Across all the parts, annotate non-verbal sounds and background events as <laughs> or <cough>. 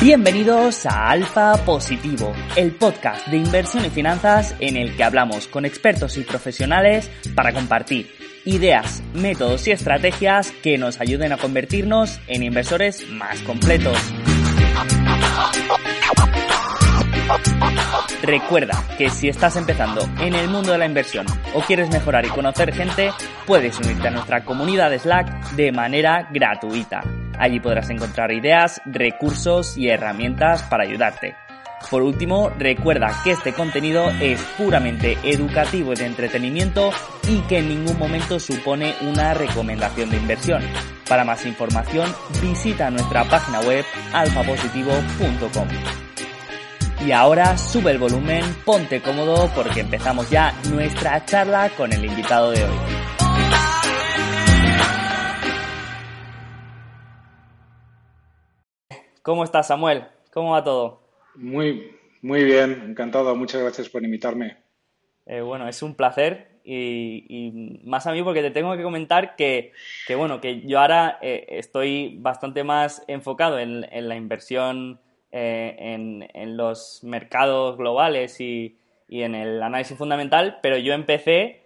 Bienvenidos a Alfa Positivo, el podcast de inversión y finanzas en el que hablamos con expertos y profesionales para compartir ideas, métodos y estrategias que nos ayuden a convertirnos en inversores más completos. Recuerda que si estás empezando en el mundo de la inversión o quieres mejorar y conocer gente, puedes unirte a nuestra comunidad de Slack de manera gratuita. Allí podrás encontrar ideas, recursos y herramientas para ayudarte. Por último, recuerda que este contenido es puramente educativo y de entretenimiento y que en ningún momento supone una recomendación de inversión. Para más información, visita nuestra página web alfapositivo.com. Y ahora sube el volumen, ponte cómodo porque empezamos ya nuestra charla con el invitado de hoy. ¿Cómo estás, Samuel? ¿Cómo va todo? Muy, muy bien, encantado. Muchas gracias por invitarme. Eh, bueno, es un placer y, más a mí porque te tengo que comentar que, bueno, que yo ahora eh, estoy bastante más enfocado en, la inversión eh, en, los mercados globales y, en el análisis fundamental, pero yo empecé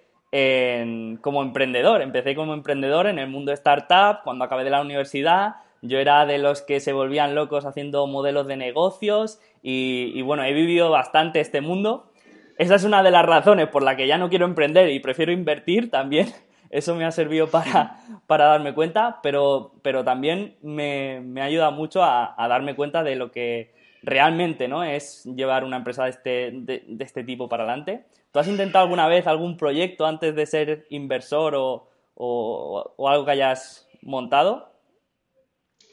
como emprendedor, empecé como emprendedor en el mundo startup cuando acabé de la universidad yo era de los que se volvían locos haciendo modelos de negocios y, bueno, he vivido bastante este mundo. Esa es una de las razones por la que ya no quiero emprender y prefiero invertir también. Eso me ha servido para, <laughs> para darme cuenta, pero, pero también me, me ayuda mucho a, darme cuenta de lo que realmente ¿no? es llevar una empresa de este, de, este tipo para adelante. ¿Tú has intentado alguna vez algún proyecto antes de ser inversor o, o algo que hayas montado?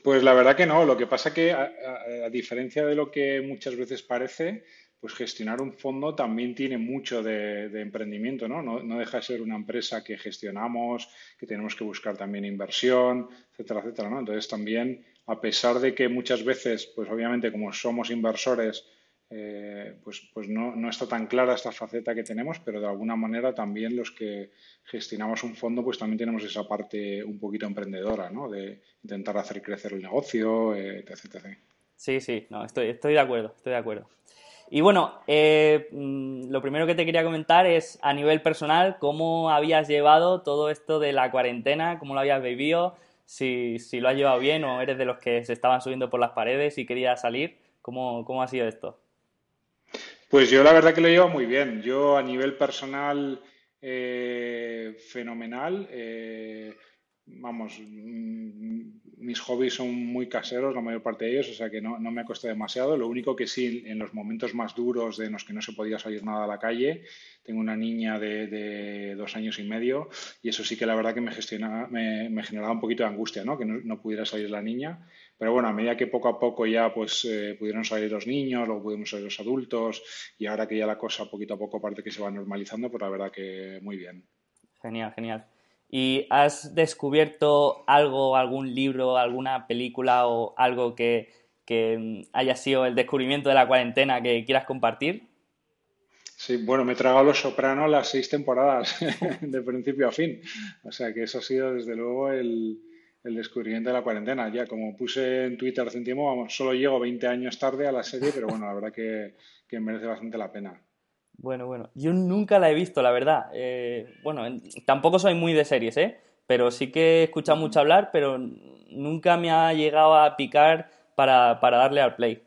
Pues la verdad que no. Lo que pasa que, a, diferencia de lo que muchas veces parece, pues gestionar un fondo también tiene mucho de, emprendimiento, ¿no? ¿no? deja de ser una empresa que gestionamos, que tenemos que buscar también inversión, etcétera, etcétera, ¿no? Entonces también, a pesar de que muchas veces, pues obviamente como somos inversores, eh, pues, pues no, no, está tan clara esta faceta que tenemos, pero de alguna manera también los que gestionamos un fondo, pues también tenemos esa parte un poquito emprendedora, ¿no? De intentar hacer crecer el negocio, eh, etc, Sí, sí, no, estoy, estoy de acuerdo, estoy de acuerdo. Y bueno, eh, mm, lo primero que te quería comentar es a nivel personal, ¿cómo habías llevado todo esto de la cuarentena? ¿Cómo lo habías vivido? Si, si lo has llevado bien o eres de los que se estaban subiendo por las paredes y querías salir. ¿Cómo, cómo ha sido esto? Pues yo la verdad que lo llevo muy bien. Yo a nivel personal, eh, fenomenal. Eh, vamos, mm, mis hobbies son muy caseros, la mayor parte de ellos, o sea que no, me cuesta demasiado. Lo único que sí, en los momentos más duros de los que no se podía salir nada a la calle, tengo una niña de, dos años y medio y eso sí que la verdad que me, gestionaba, me, generaba un poquito de angustia, ¿no? Que no, no pudiera salir la niña. Pero bueno, a medida que poco a poco ya pues eh, pudieron salir los niños, luego pudieron salir los adultos y ahora que ya la cosa poquito a poco parece que se va normalizando, pues la verdad que muy bien. Genial, genial. ¿Y has descubierto algo, algún libro, alguna película o algo que, que haya sido el descubrimiento de la cuarentena que quieras compartir? Sí, bueno, me he tragado Los Sopranos las seis temporadas, <laughs> de principio a fin. O sea que eso ha sido desde luego el, el descubrimiento de la cuarentena. Ya, como puse en Twitter hace un tiempo, solo llego 20 años tarde a la serie, pero bueno, la verdad que, merece bastante la pena. Bueno, bueno, yo nunca la he visto, la verdad. Eh, bueno, tampoco soy muy de series, ¿eh? Pero sí que he escuchado mucho hablar, pero nunca me ha llegado a picar para, darle al play.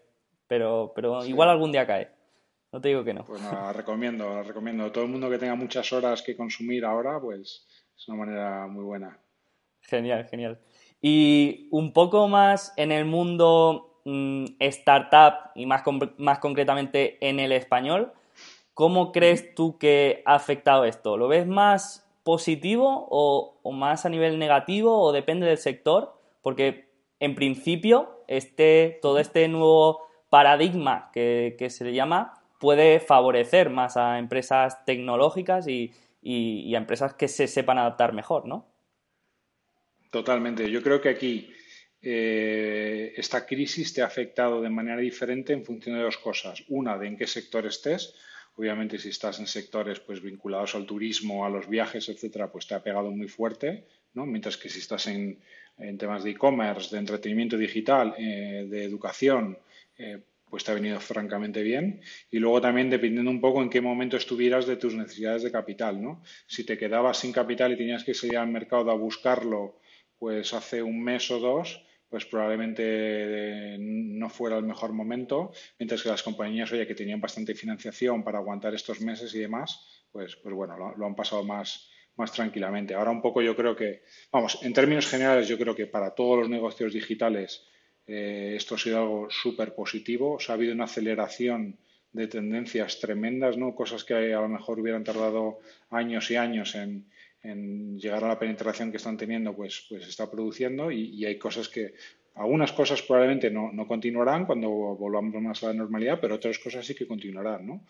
Pero, pero igual algún día cae. No te digo que no. Pues la recomiendo, la recomiendo. Todo el mundo que tenga muchas horas que consumir ahora, pues es una manera muy buena. Genial, genial. Y un poco más en el mundo mm, startup y más, más concretamente en el español, ¿cómo crees tú que ha afectado esto? ¿Lo ves más positivo o, más a nivel negativo o depende del sector? Porque en principio este, todo este nuevo paradigma que, se le llama puede favorecer más a empresas tecnológicas y, y a empresas que se sepan adaptar mejor, ¿no? Totalmente. Yo creo que aquí eh, esta crisis te ha afectado de manera diferente en función de dos cosas. Una, de en qué sector estés. Obviamente, si estás en sectores pues, vinculados al turismo, a los viajes, etcétera, pues te ha pegado muy fuerte, ¿no? Mientras que si estás en, temas de e-commerce, de entretenimiento digital, eh, de educación, pues te ha venido francamente bien. Y luego también dependiendo un poco en qué momento estuvieras de tus necesidades de capital, ¿no? Si te quedabas sin capital y tenías que salir al mercado a buscarlo, pues hace un mes o dos, pues probablemente eh, no fuera el mejor momento, mientras que las compañías, oye, que tenían bastante financiación para aguantar estos meses y demás, pues, pues bueno, lo, han pasado más, más tranquilamente. Ahora un poco yo creo que, vamos, en términos generales yo creo que para todos los negocios digitales eh, esto ha sido algo súper positivo. Ha habido una aceleración de tendencias tremendas, ¿no? Cosas que a lo mejor hubieran tardado años y años en, llegar a la penetración que están teniendo, pues, pues está produciendo y, hay cosas que, algunas cosas probablemente no, no, continuarán cuando volvamos más a la normalidad, pero otras cosas sí que continuarán, ¿no?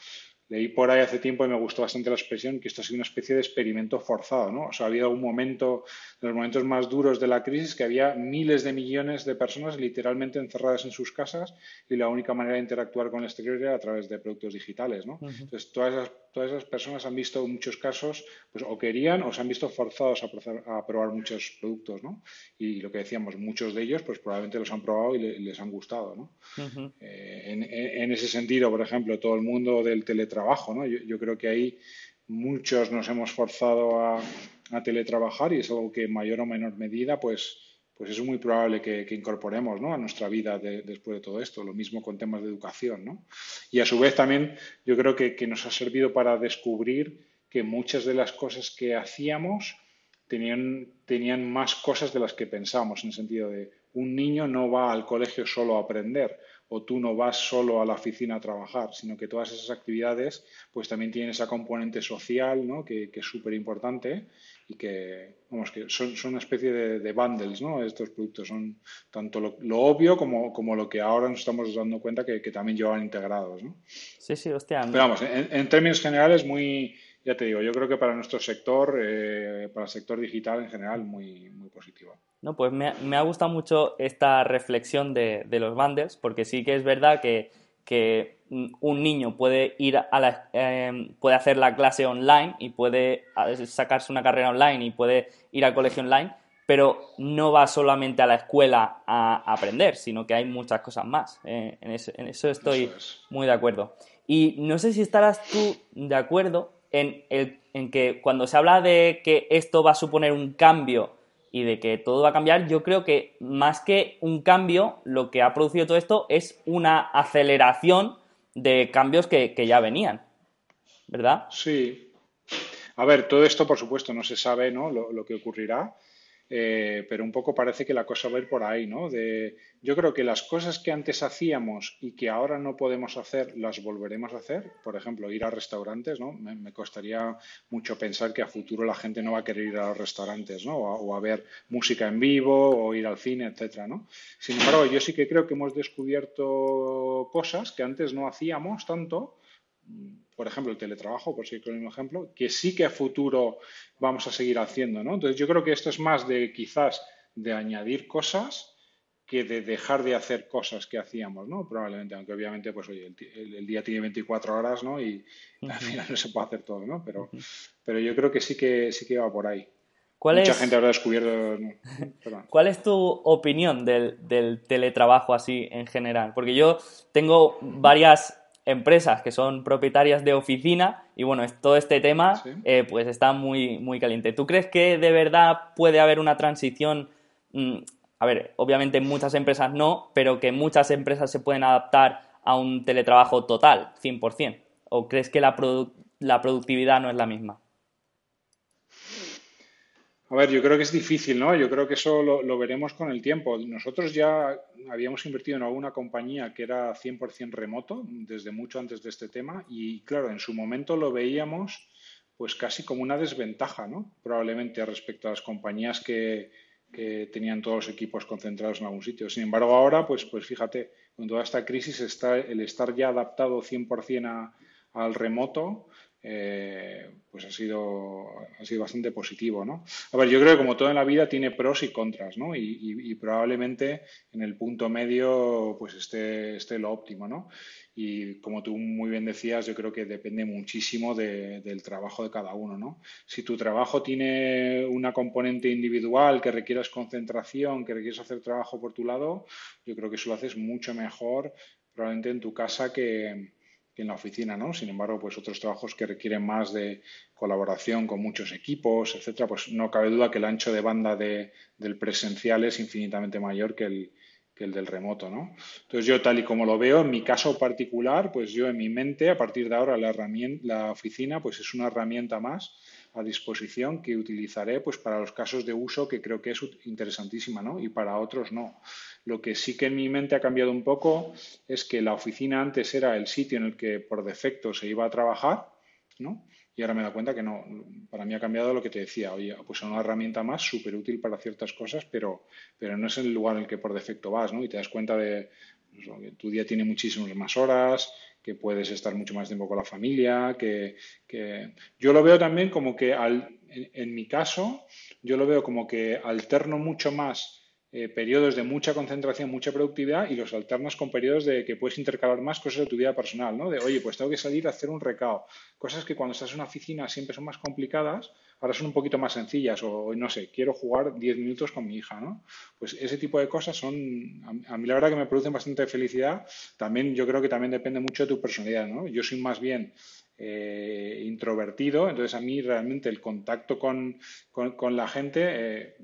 Leí por ahí hace tiempo y me gustó bastante la expresión que esto ha sido una especie de experimento forzado, ¿no? O sea, ha habido un momento, en los momentos más duros de la crisis, que había miles de millones de personas literalmente encerradas en sus casas y la única manera de interactuar con el exterior era a través de productos digitales, ¿no? Entonces, todas esas, todas esas personas han visto en muchos casos, pues o querían o se han visto forzados a, probar muchos productos, ¿no? Y lo que decíamos, muchos de ellos, pues probablemente los han probado y, les han gustado, ¿no? Eh, en, en ese sentido, por ejemplo, todo el mundo del teletrabajo trabajo. ¿no? Yo, creo que ahí muchos nos hemos forzado a, teletrabajar y es algo que en mayor o menor medida pues, pues es muy probable que, incorporemos ¿no? a nuestra vida después de todo esto. Lo mismo con temas de educación. ¿no? Y a su vez también yo creo que, que nos ha servido para descubrir que muchas de las cosas que hacíamos tenían, tenían más cosas de las que pensamos, en el sentido de un niño no va al colegio solo a aprender, o tú no vas solo a la oficina a trabajar, sino que todas esas actividades pues también tienen esa componente social, ¿no? que, es súper importante y que, vamos, que son, son una especie de, bundles, ¿no? Estos productos son tanto lo, obvio como, como, lo que ahora nos estamos dando cuenta que, también llevan integrados, ¿no? Sí, sí, hostia. Pero vamos, en, términos generales, muy, ya te digo, yo creo que para nuestro sector, eh, para el sector digital en general, muy, muy positivo. No, pues me, ha gustado mucho esta reflexión de, los bundles, porque sí que es verdad que, un niño puede ir a la, em, puede hacer la clase online y puede sacarse una carrera online y puede ir al colegio online, pero no va solamente a la escuela a, aprender, sino que hay muchas cosas más. Eh, en, eso, estoy muy de acuerdo. Y no sé si estarás tú de acuerdo en, el, en que cuando se habla de que esto va a suponer un cambio y de que todo va a cambiar, yo creo que más que un cambio, lo que ha producido todo esto es una aceleración de cambios que, ya venían, ¿verdad? Sí. A ver, todo esto, por supuesto, no se sabe ¿no? lo que ocurrirá, eh, pero un poco parece que la cosa va a ir por ahí, ¿no? De, yo creo que las cosas que antes hacíamos y que ahora no podemos hacer, las volveremos a hacer. Por ejemplo, ir a restaurantes, ¿no? Me, costaría mucho pensar que a futuro la gente no va a querer ir a los restaurantes, ¿no? O a, ver música en vivo o ir al cine, etcétera, ¿no? Sin embargo, yo sí que creo que hemos descubierto cosas que antes no hacíamos tanto por ejemplo, el teletrabajo, por seguir con el mismo ejemplo, que sí que a futuro vamos a seguir haciendo, ¿no? Entonces yo creo que esto es más de quizás de añadir cosas que de dejar de hacer cosas que hacíamos, ¿no? Probablemente, aunque obviamente, pues oye, el, día tiene 24 horas, ¿no? Y al final no se puede hacer todo, ¿no? Pero, pero yo creo que sí que sí que va por ahí. Mucha gente habrá descubierto. <laughs> ¿Cuál es tu opinión del, del teletrabajo así en general? Porque yo tengo varias empresas que son propietarias de oficina y bueno, todo este tema eh, pues está muy, muy caliente. ¿Tú crees que de verdad puede haber una transición? Mm, a ver, obviamente muchas empresas no, pero que muchas empresas se pueden adaptar a un teletrabajo total, 100%. ¿O crees que la, la productividad no es la misma? A ver, yo creo que es difícil, ¿no? Yo creo que eso lo, veremos con el tiempo. Nosotros ya habíamos invertido en alguna compañía que era 100% remoto desde mucho antes de este tema y, claro, en su momento lo veíamos pues casi como una desventaja, ¿no? Probablemente respecto a las compañías que, tenían todos los equipos concentrados en algún sitio. Sin embargo, ahora, pues, pues fíjate, con toda esta crisis está el estar ya adaptado 100% al remoto eh, pues ha sido, ha sido bastante positivo, ¿no? A ver, yo creo que como todo en la vida tiene pros y contras, ¿no? Y, probablemente en el punto medio pues esté, esté lo óptimo, ¿no? Y como tú muy bien decías, yo creo que depende muchísimo del trabajo de cada uno, ¿no? Si tu trabajo tiene una componente individual que requieras concentración, que requieres hacer trabajo por tu lado, yo creo que eso lo haces mucho mejor probablemente en tu casa que, en la oficina, ¿no? Sin embargo, pues otros trabajos que requieren más de colaboración con muchos equipos, etcétera, pues no cabe duda que el ancho de banda de, del presencial es infinitamente mayor que el, del remoto, ¿no? Entonces yo tal y como lo veo, en mi caso particular, pues yo en mi mente, a partir de ahora la oficina, pues es una herramienta más a disposición que utilizaré pues para los casos de uso que creo que es interesantísima, ¿no? Y para otros no. Lo que sí que en mi mente ha cambiado un poco es que la oficina antes era el sitio en el que por defecto se iba a trabajar, ¿no? Y ahora me da cuenta que no, para mí ha cambiado lo que te decía, oye, pues es una herramienta más súper útil para ciertas cosas, pero, pero no es el lugar en el que por defecto vas, ¿no? Y te das cuenta de pues, que tu día tiene muchísimas más horas, que puedes estar mucho más tiempo con la familia, que, yo lo veo también como que al, en mi caso, yo lo veo como que alterno mucho más eh, periodos de mucha concentración, mucha productividad y los alternas con periodos de que puedes intercalar más cosas de tu vida personal, ¿no? De, oye, pues tengo que salir a hacer un recao. Cosas que cuando estás en una oficina siempre son más complicadas, ahora son un poquito más sencillas o, no sé, quiero jugar 10 minutos con mi hija, ¿no? Pues ese tipo de cosas son, a, mí la verdad que me producen bastante felicidad. También yo creo que también depende mucho de tu personalidad, ¿no? Yo soy más bien eh, introvertido, entonces a mí realmente el contacto con, la gente eh,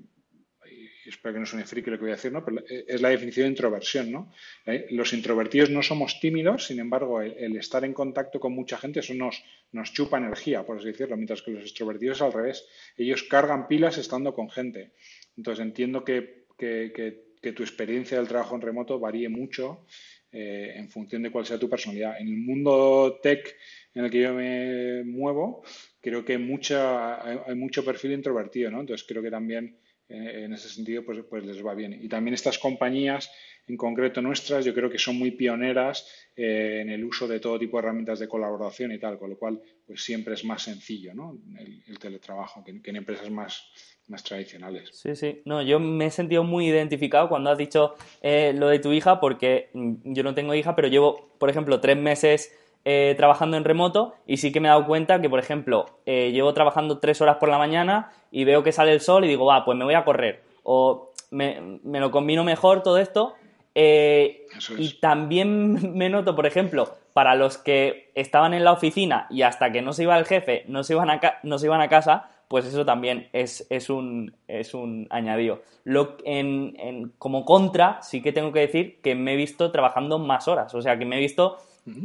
espero que no suene friki lo que voy a decir, ¿no? Pero es la definición de introversión, ¿no? Eh, los introvertidos no somos tímidos, sin embargo, el, estar en contacto con mucha gente, eso nos, nos chupa energía, por así decirlo, mientras que los extrovertidos al revés. Ellos cargan pilas estando con gente. Entonces entiendo que, tu experiencia del trabajo en remoto varíe mucho eh, en función de cuál sea tu personalidad. En el mundo tech en el que yo me muevo, creo que mucha, hay mucho perfil introvertido, ¿no? Entonces creo que también eh, en ese sentido pues, pues les va bien. Y también estas compañías, en concreto nuestras, yo creo que son muy pioneras eh, en el uso de todo tipo de herramientas de colaboración y tal, con lo cual pues siempre es más sencillo ¿no? el, teletrabajo que, en empresas más, más tradicionales. Sí, sí. No, yo me he sentido muy identificado cuando has dicho eh, lo de tu hija, porque mm, yo no tengo hija, pero llevo, por ejemplo, tres meses eh, trabajando en remoto y sí que me he dado cuenta que, por ejemplo, eh, llevo trabajando tres horas por la mañana y veo que sale el sol y digo, va, pues me voy a correr. O me, lo combino mejor todo esto. Eh, y también <laughs> me noto, por ejemplo, para los que estaban en la oficina y hasta que no se iba el jefe no se iban a, no se iban a casa, pues eso también es, es, un, es un añadido. Lo, en, como contra, sí que tengo que decir que me he visto trabajando más horas, o sea, que me he visto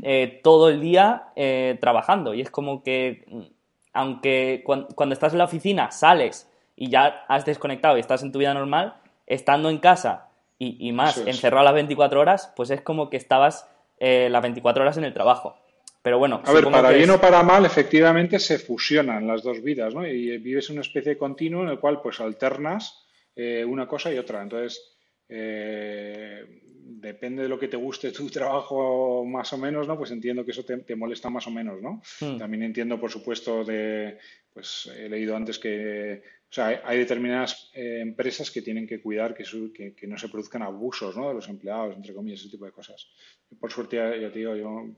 eh, todo el día eh, trabajando. Y es como que, mm, aunque cuando, estás en la oficina sales y ya has desconectado y estás en tu vida normal, estando en casa y, más encerrado las 24 horas, pues es como que estabas eh, las 24 horas en el trabajo. Pero bueno. A ver, para bien o para mal, efectivamente se fusionan las dos vidas, ¿no? Y vives una especie de continuo en el cual pues alternas una cosa y otra. Entonces, depende de lo que te guste tu <laughs> trabajo más o menos, ¿no? Pues entiendo que eso te, molesta más o menos, ¿no? Hmm. También entiendo, por supuesto, de, pues he leído antes que, o sea, hay determinadas eh, empresas que tienen que cuidar que, que, no se produzcan abusos, ¿no? De los empleados, entre comillas, ese tipo de cosas. Por suerte, ya te digo, yo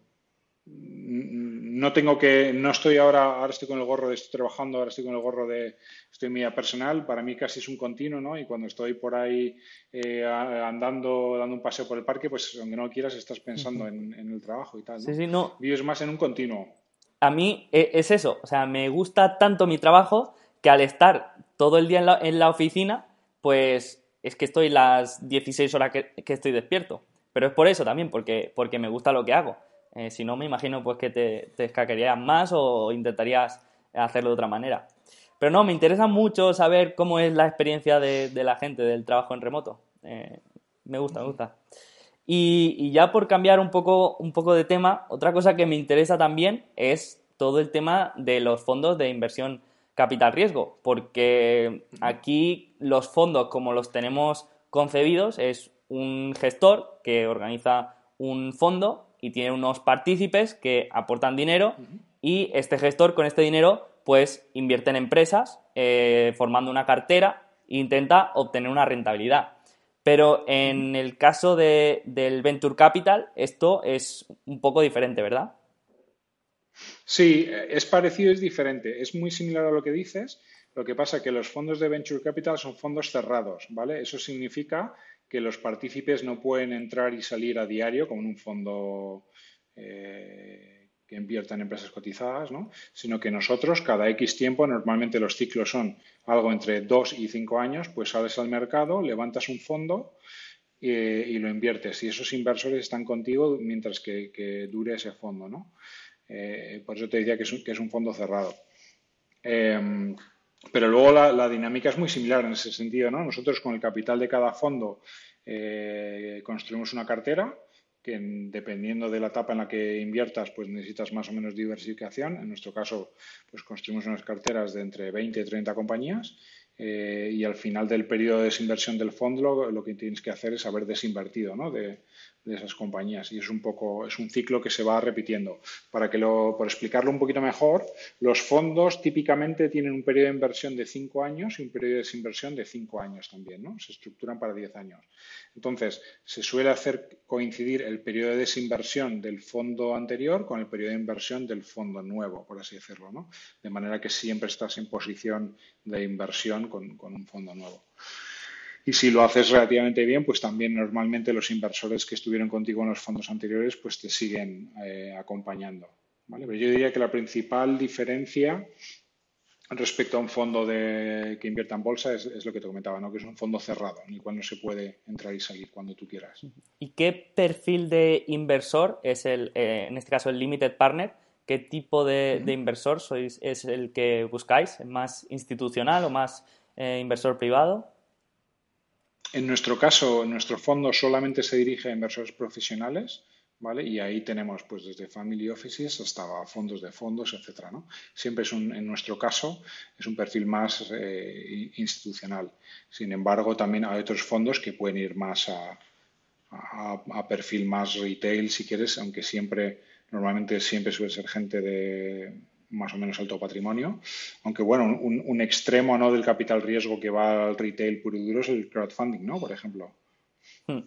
no tengo que, no estoy ahora, ahora estoy con el gorro de estoy trabajando, ahora estoy con el gorro de estoy en mi vida personal, para mí casi es un continuo, ¿no? Y cuando estoy por ahí eh, andando, dando un paseo por el parque, pues aunque no quieras, estás pensando en, el trabajo y tal. ¿no? Sí, sí, no. Vives más en un continuo. A mí e, es eso, o sea, me gusta tanto mi trabajo que al estar todo el día en la, oficina, pues es que estoy las 16 horas que, que, estoy despierto. Pero es por eso también, porque, porque me gusta lo que hago. Eh, si no, me imagino pues que te, te escaquearías más o intentarías hacerlo de otra manera. Pero no, me interesa mucho saber cómo es la experiencia de, la gente del trabajo en remoto. Eh, me gusta, me gusta. Y, ya por cambiar un poco, un poco de tema, otra cosa que me interesa también es todo el tema de los fondos de inversión capital riesgo, porque aquí los fondos como los tenemos concebidos es un gestor que organiza un fondo y tiene unos partícipes que aportan dinero y este gestor con este dinero pues invierte en empresas eh, formando una cartera e intenta obtener una rentabilidad. Pero en el caso de, del Venture Capital esto es un poco diferente, ¿verdad? Sí, es parecido, es diferente. Es muy similar a lo que dices. Lo que pasa es que los fondos de Venture Capital son fondos cerrados, ¿vale? Eso significa que los partícipes no pueden entrar y salir a diario como en un fondo eh, que invierta en empresas cotizadas, ¿no? sino que nosotros cada X tiempo, normalmente los ciclos son algo entre 2 y 5 años, pues sales al mercado, levantas un fondo y, lo inviertes. Y esos inversores están contigo mientras que, dure ese fondo. ¿no? Eh, por eso te decía que es un, que es un fondo cerrado. Em, pero luego la, dinámica es muy similar en ese sentido. ¿no? Nosotros con el capital de cada fondo eh, construimos una cartera que dependiendo de la etapa en la que inviertas, pues necesitas más o menos diversificación. En nuestro caso, pues construimos unas carteras de entre 20 y 30 compañías eh, y al final del periodo de desinversión del fondo lo, que tienes que hacer es haber desinvertido ¿no? De, esas compañías y es un poco es un ciclo que se va repitiendo para que lo por explicarlo un poquito mejor los fondos típicamente tienen un periodo de inversión de 5 años y un periodo de desinversión de 5 años también ¿no? se estructuran para 10 años entonces se suele hacer coincidir el periodo de desinversión del fondo anterior con el periodo de inversión del fondo nuevo por así decirlo ¿no? de manera que siempre estás en posición de inversión con, un fondo nuevo. Y si lo haces relativamente bien, pues también normalmente los inversores que estuvieron contigo en los fondos anteriores, pues te siguen eh, acompañando. Pero yo diría que la principal diferencia respecto a un fondo de, que invierta en bolsa es, lo que te comentaba, ¿no? que es un fondo cerrado, en el cual no se puede entrar y salir cuando tú quieras. ¿Y qué perfil de inversor es el, eh, en este caso, el limited partner? ¿Qué tipo de, inversor sois, es el que buscáis? ¿Más institucional o más eh, inversor privado? En nuestro caso, nuestro fondo solamente se dirige a inversores profesionales, ¿vale? Y ahí tenemos, pues, desde family offices hasta fondos de fondos, etcétera, ¿no? Siempre es un, en nuestro caso, es un perfil más eh, institucional. Sin embargo, también hay otros fondos que pueden ir más a, a perfil más retail, si quieres, aunque siempre Normalmente siempre suele ser gente de más o menos alto patrimonio, aunque bueno, un, extremo ¿no? del capital riesgo que va al retail puro y duro es el crowdfunding, ¿no? Por ejemplo. Hmm.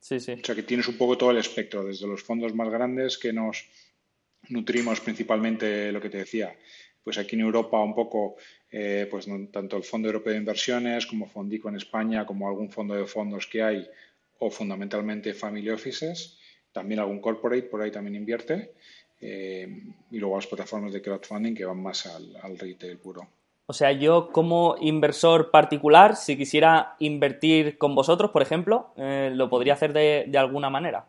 Sí, sí. O sea que tienes un poco todo el espectro, desde los fondos más grandes que nos nutrimos principalmente lo que te decía, pues aquí en Europa un poco, eh, pues tanto el Fondo Europeo de Inversiones como Fondico en España, como algún fondo de fondos que hay, o fundamentalmente family offices, también algún corporate por ahí también invierte. Eh, y luego las plataformas de crowdfunding que van más al, retail puro. O sea, yo como inversor particular, si quisiera invertir con vosotros, por ejemplo, eh, ¿lo podría hacer de, de, alguna manera?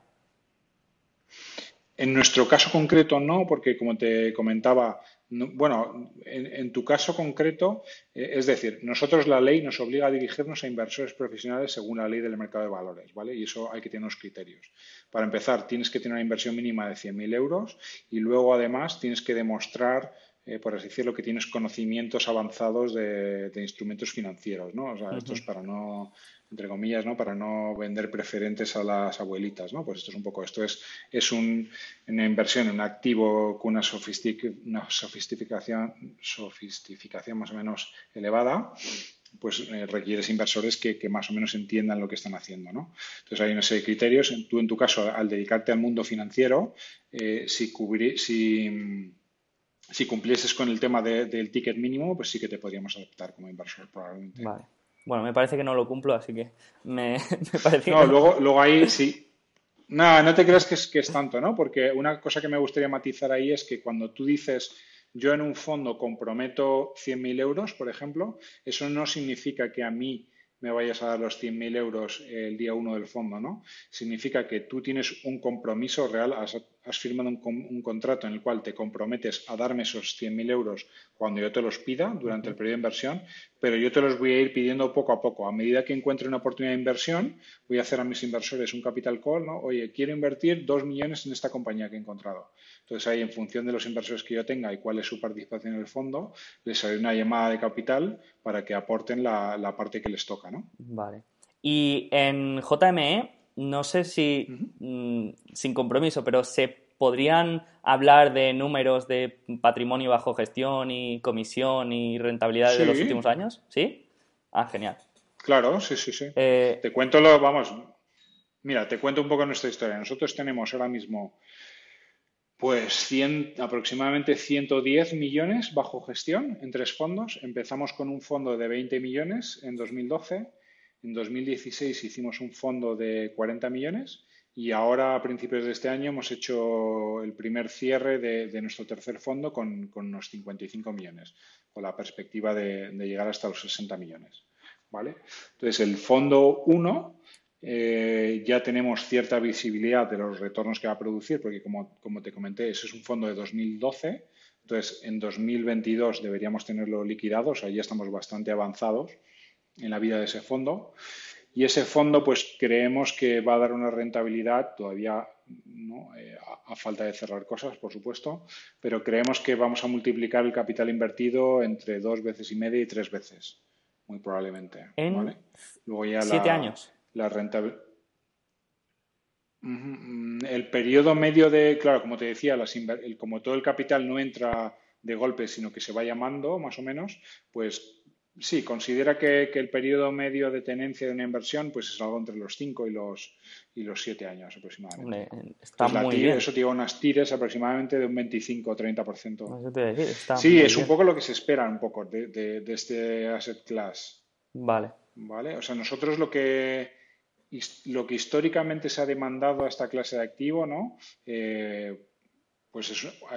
En nuestro caso concreto no, porque como te comentaba, bueno, en, tu caso concreto, eh, es decir, nosotros la ley nos obliga a dirigirnos a inversores profesionales según la ley del mercado de valores, ¿vale? Y eso hay que tener unos criterios. Para empezar, tienes que tener una inversión mínima de 100.000 euros y luego, además, tienes que demostrar, eh, por así decirlo, que tienes conocimientos avanzados de, instrumentos financieros, ¿no? O sea, esto es para no entre comillas, ¿no? Para no vender preferentes a las abuelitas, ¿no? Pues esto es un poco, esto es, es un, una inversión, un activo con una, una sofisticación, sofisticación más o menos elevada, pues eh, requieres inversores que, más o menos entiendan lo que están haciendo, ¿no? Entonces hay una serie de criterios. Tú, en tu caso, al dedicarte al mundo financiero, eh, si, si, si cumplieses con el tema del ticket mínimo, pues sí que te podríamos aceptar como inversor probablemente. Vale. Bueno, me parece que no lo cumplo, así que me, <laughs> parece no, luego, luego ahí sí. No, no te creas que es, que es tanto, ¿no? Porque una cosa que me gustaría matizar ahí es que cuando tú dices yo en un fondo comprometo 100.000 euros, por ejemplo, eso no significa que a mí me vayas a dar los 100.000 euros el día uno del fondo, ¿no? Significa que tú tienes un compromiso real, has, firmado un, contrato en el cual te comprometes a darme esos 100.000 euros cuando yo te los pida durante el periodo de inversión, pero yo te los voy a ir pidiendo poco a poco. A medida que encuentre una oportunidad de inversión, voy a hacer a mis inversores un capital call, ¿no? Oye, quiero invertir 2 millones en esta compañía que he encontrado. Entonces ahí, en función de los inversores que yo tenga y cuál es su participación en el fondo, les haré una llamada de capital para que aporten la, parte que les toca, ¿no? Vale. Y en JME, no sé si, mm, sin compromiso, pero se podrían hablar de números de patrimonio bajo gestión y comisión y rentabilidad de los últimos años, ¿sí? Ah, genial. Claro, sí, sí, sí. Eh, te cuento lo, vamos, mira, te cuento un poco nuestra historia. Nosotros tenemos ahora mismo pues aproximadamente 110 millones bajo gestión en tres fondos. Empezamos con un fondo de 20 millones en 2012 en 2016 hicimos un fondo de 40 millones y ahora a principios de este año hemos hecho el primer cierre de, nuestro tercer fondo con, unos 55 millones, con la perspectiva de, llegar hasta los 60 millones. ¿vale? Entonces, el fondo 1 eh, ya tenemos cierta visibilidad de los retornos que va a producir, porque como, como te comenté, ese es un fondo de 2012 entonces, en 2022 deberíamos tenerlo liquidado, o ya estamos bastante avanzados en la vida de ese fondo. Y ese fondo, pues creemos que va a dar una rentabilidad todavía eh, a, falta de cerrar cosas, por supuesto, pero creemos que vamos a multiplicar el capital invertido entre dos veces y media y tres veces, muy probablemente. En siete años. La rentabilidad. Mm, el periodo medio de, claro, como te decía, como todo el capital no entra de golpe, sino que se va llamando, más o menos, pues sí, considera que, el periodo medio de tenencia de una inversión pues es algo entre los 5 y los, y los 7 años aproximadamente. está muy bien. Eso tiene unas tires aproximadamente de un 25 o 30%. sí, es un poco lo que se espera un poco de, de este asset class. Vale. Vale, o sea, nosotros lo que lo que históricamente se ha demandado a esta clase de activo, ¿no? Eh, pues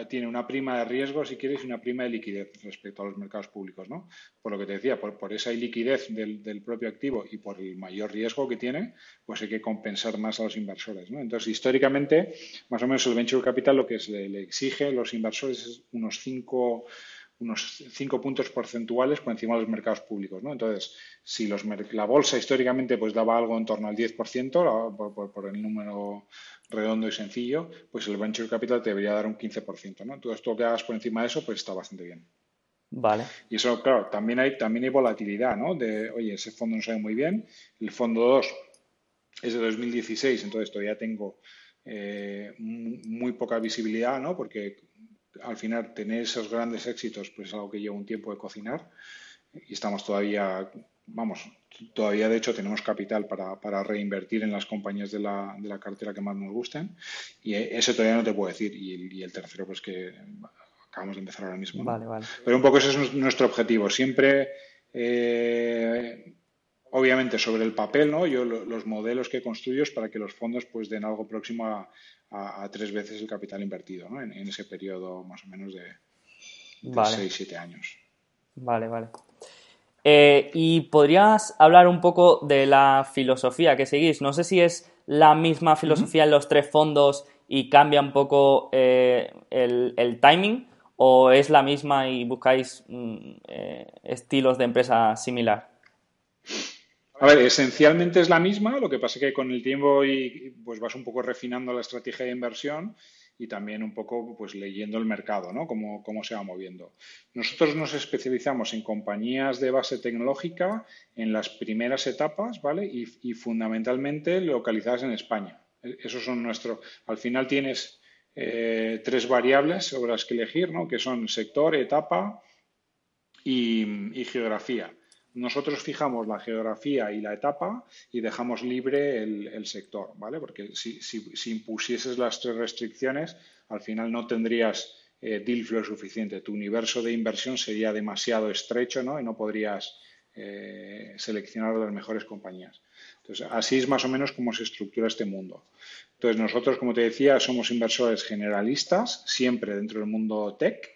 tiene una prima de riesgo, si quieres, y una prima de liquidez respecto a los mercados públicos, ¿no? Por lo que te decía, por, esa liquidez del, propio activo y por el mayor riesgo que tiene, pues hay que compensar más a los inversores, ¿no? Entonces, históricamente, más o menos el venture capital lo que se le exige a los inversores es unos 5 unos 5 puntos porcentuales por encima de los mercados públicos. ¿no? Entonces, si los, la bolsa históricamente pues daba algo en torno al 10%, por, por, el número redondo y sencillo, pues el venture capital te debería dar un 15%. ¿no? Todo esto que hagas por encima de eso, pues está bastante bien. Vale. Y eso, claro, también hay, también hay volatilidad, ¿no? De, oye, ese fondo no sabe muy bien. El fondo 2 es de 2016, entonces todavía tengo eh, muy poca visibilidad, ¿no? Porque al final tener esos grandes éxitos pues es algo que lleva un tiempo de cocinar y estamos todavía, vamos, todavía de hecho tenemos capital para, reinvertir en las compañías de la, de la, cartera que más nos gusten y ese todavía no te puedo decir y el, tercero pues que acabamos de empezar ahora mismo. Vale, vale. Pero un poco ese es nuestro objetivo, siempre... Eh, obviamente sobre el papel, ¿no? Yo los modelos que construyo es para que los fondos pues den algo próximo a, a, tres veces el capital invertido ¿no? en, ese periodo más o menos de, de 6, 7 años. Vale, vale. Eh, y podrías hablar un poco de la filosofía que seguís. No sé si es la misma filosofía en los tres fondos y cambia un poco eh, el, timing o es la misma y buscáis mm, eh, estilos de empresa similar. A ver, esencialmente es la misma, lo que pasa es que con el tiempo y, pues vas un poco refinando la estrategia de inversión y también un poco pues leyendo el mercado, ¿no? Cómo, cómo se va moviendo. Nosotros nos especializamos en compañías de base tecnológica en las primeras etapas, ¿vale? Y, fundamentalmente localizadas en España. Esos son nuestros. Al final tienes eh, tres variables sobre las que elegir, ¿no? Que son sector, etapa y geografía. Nosotros fijamos la geografía y la etapa y dejamos libre el, sector, ¿vale? Porque si, si, impusieses las tres restricciones, al final no tendrías eh, deal flow suficiente. Tu universo de inversión sería demasiado estrecho, ¿no? Y no podrías eh, seleccionar las mejores compañías. Entonces, así es más o menos como se estructura este mundo. Entonces, nosotros, como te decía, somos inversores generalistas, siempre dentro del mundo tech,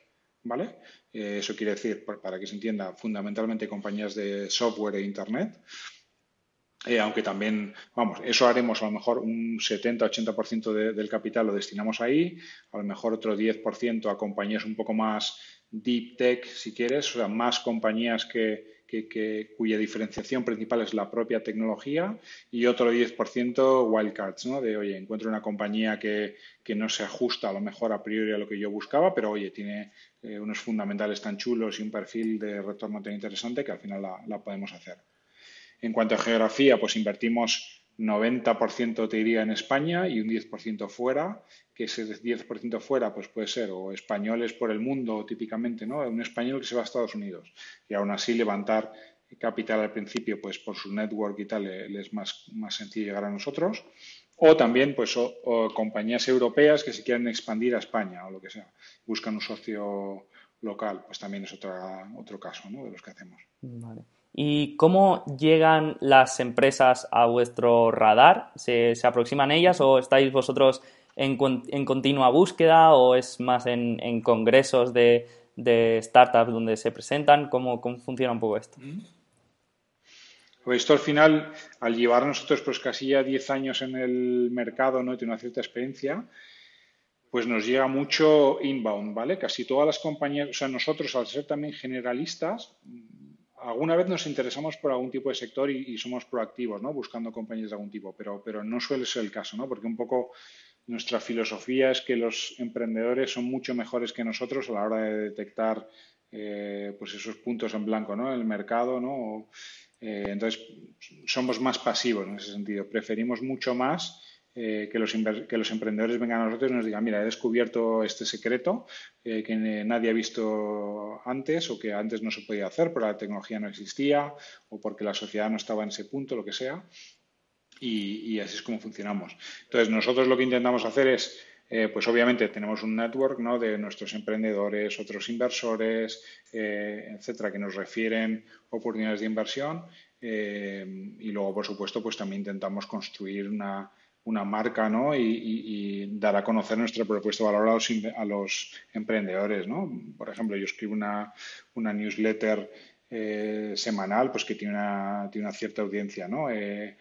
¿vale? Eh, eso quiere decir, para que se entienda, fundamentalmente compañías de software e Internet. Eh, aunque también, vamos, eso haremos a lo mejor un 70-80% del capital lo destinamos ahí, a lo mejor otro 10% a compañías un poco más deep tech, si quieres, o sea, más compañías que, cuya diferenciación principal es la propia tecnología y otro 10% wildcards, ¿no? De, oye, encuentro una compañía que, no se ajusta a lo mejor a priori a lo que yo buscaba, pero oye, tiene eh, unos fundamentales tan chulos y un perfil de retorno tan interesante que al final la, podemos hacer. En cuanto a geografía, pues invertimos 90% te diría en España y un 10% fuera, que ese 10% fuera pues puede ser o españoles por el mundo típicamente, ¿no? Un español que se va a Estados Unidos y aún así levantar capital al principio pues por su network y tal le, es más, más sencillo llegar a nosotros o también pues compañías europeas que se quieren expandir a España o lo que sea, buscan un socio local, pues también es otra, otro caso ¿no? de los que hacemos. Vale. ¿Y cómo llegan las empresas a vuestro radar? ¿Se, aproximan ellas o estáis vosotros en, continua búsqueda o es más en, congresos de, startups donde se presentan? ¿Cómo, ¿Cómo, funciona un poco esto? Pues esto al final, al llevar nosotros pues casi ya 10 años en el mercado, ¿no? tiene una cierta experiencia, pues nos llega mucho inbound, ¿vale? Casi todas las compañías, o sea, nosotros al ser también generalistas, alguna vez nos interesamos por algún tipo de sector y, somos proactivos, ¿no? Buscando compañías de algún tipo, pero, pero no suele ser el caso, ¿no? Porque un poco nuestra filosofía es que los emprendedores son mucho mejores que nosotros a la hora de detectar eh, pues esos puntos en blanco, ¿no? El mercado, ¿no? Eh, entonces, somos más pasivos en ese sentido. Preferimos mucho más eh, que, los que, los emprendedores vengan a nosotros y nos digan, mira, he descubierto este secreto eh, que nadie ha visto antes o que antes no se podía hacer porque la tecnología no existía o porque la sociedad no estaba en ese punto, lo que sea. Y, así es como funcionamos. Entonces, nosotros lo que intentamos hacer es, eh, pues obviamente tenemos un network ¿no? de nuestros emprendedores, otros inversores, etcétera, que nos refieren oportunidades de inversión. y luego, por supuesto, pues también intentamos construir una, una marca ¿no? y, dar a conocer nuestra propuesta de valor a los, emprendedores. ¿no? Por ejemplo, yo escribo una, newsletter eh, semanal pues que tiene una, tiene una cierta audiencia. ¿no? Eh,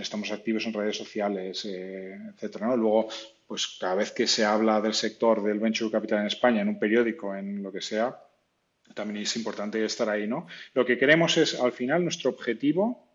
estamos activos en redes sociales, eh, etcétera. ¿no? Luego, pues cada vez que se habla del sector del venture capital en España, en un periódico, en lo que sea, también es importante estar ahí. ¿no? Lo que queremos es, al final, nuestro objetivo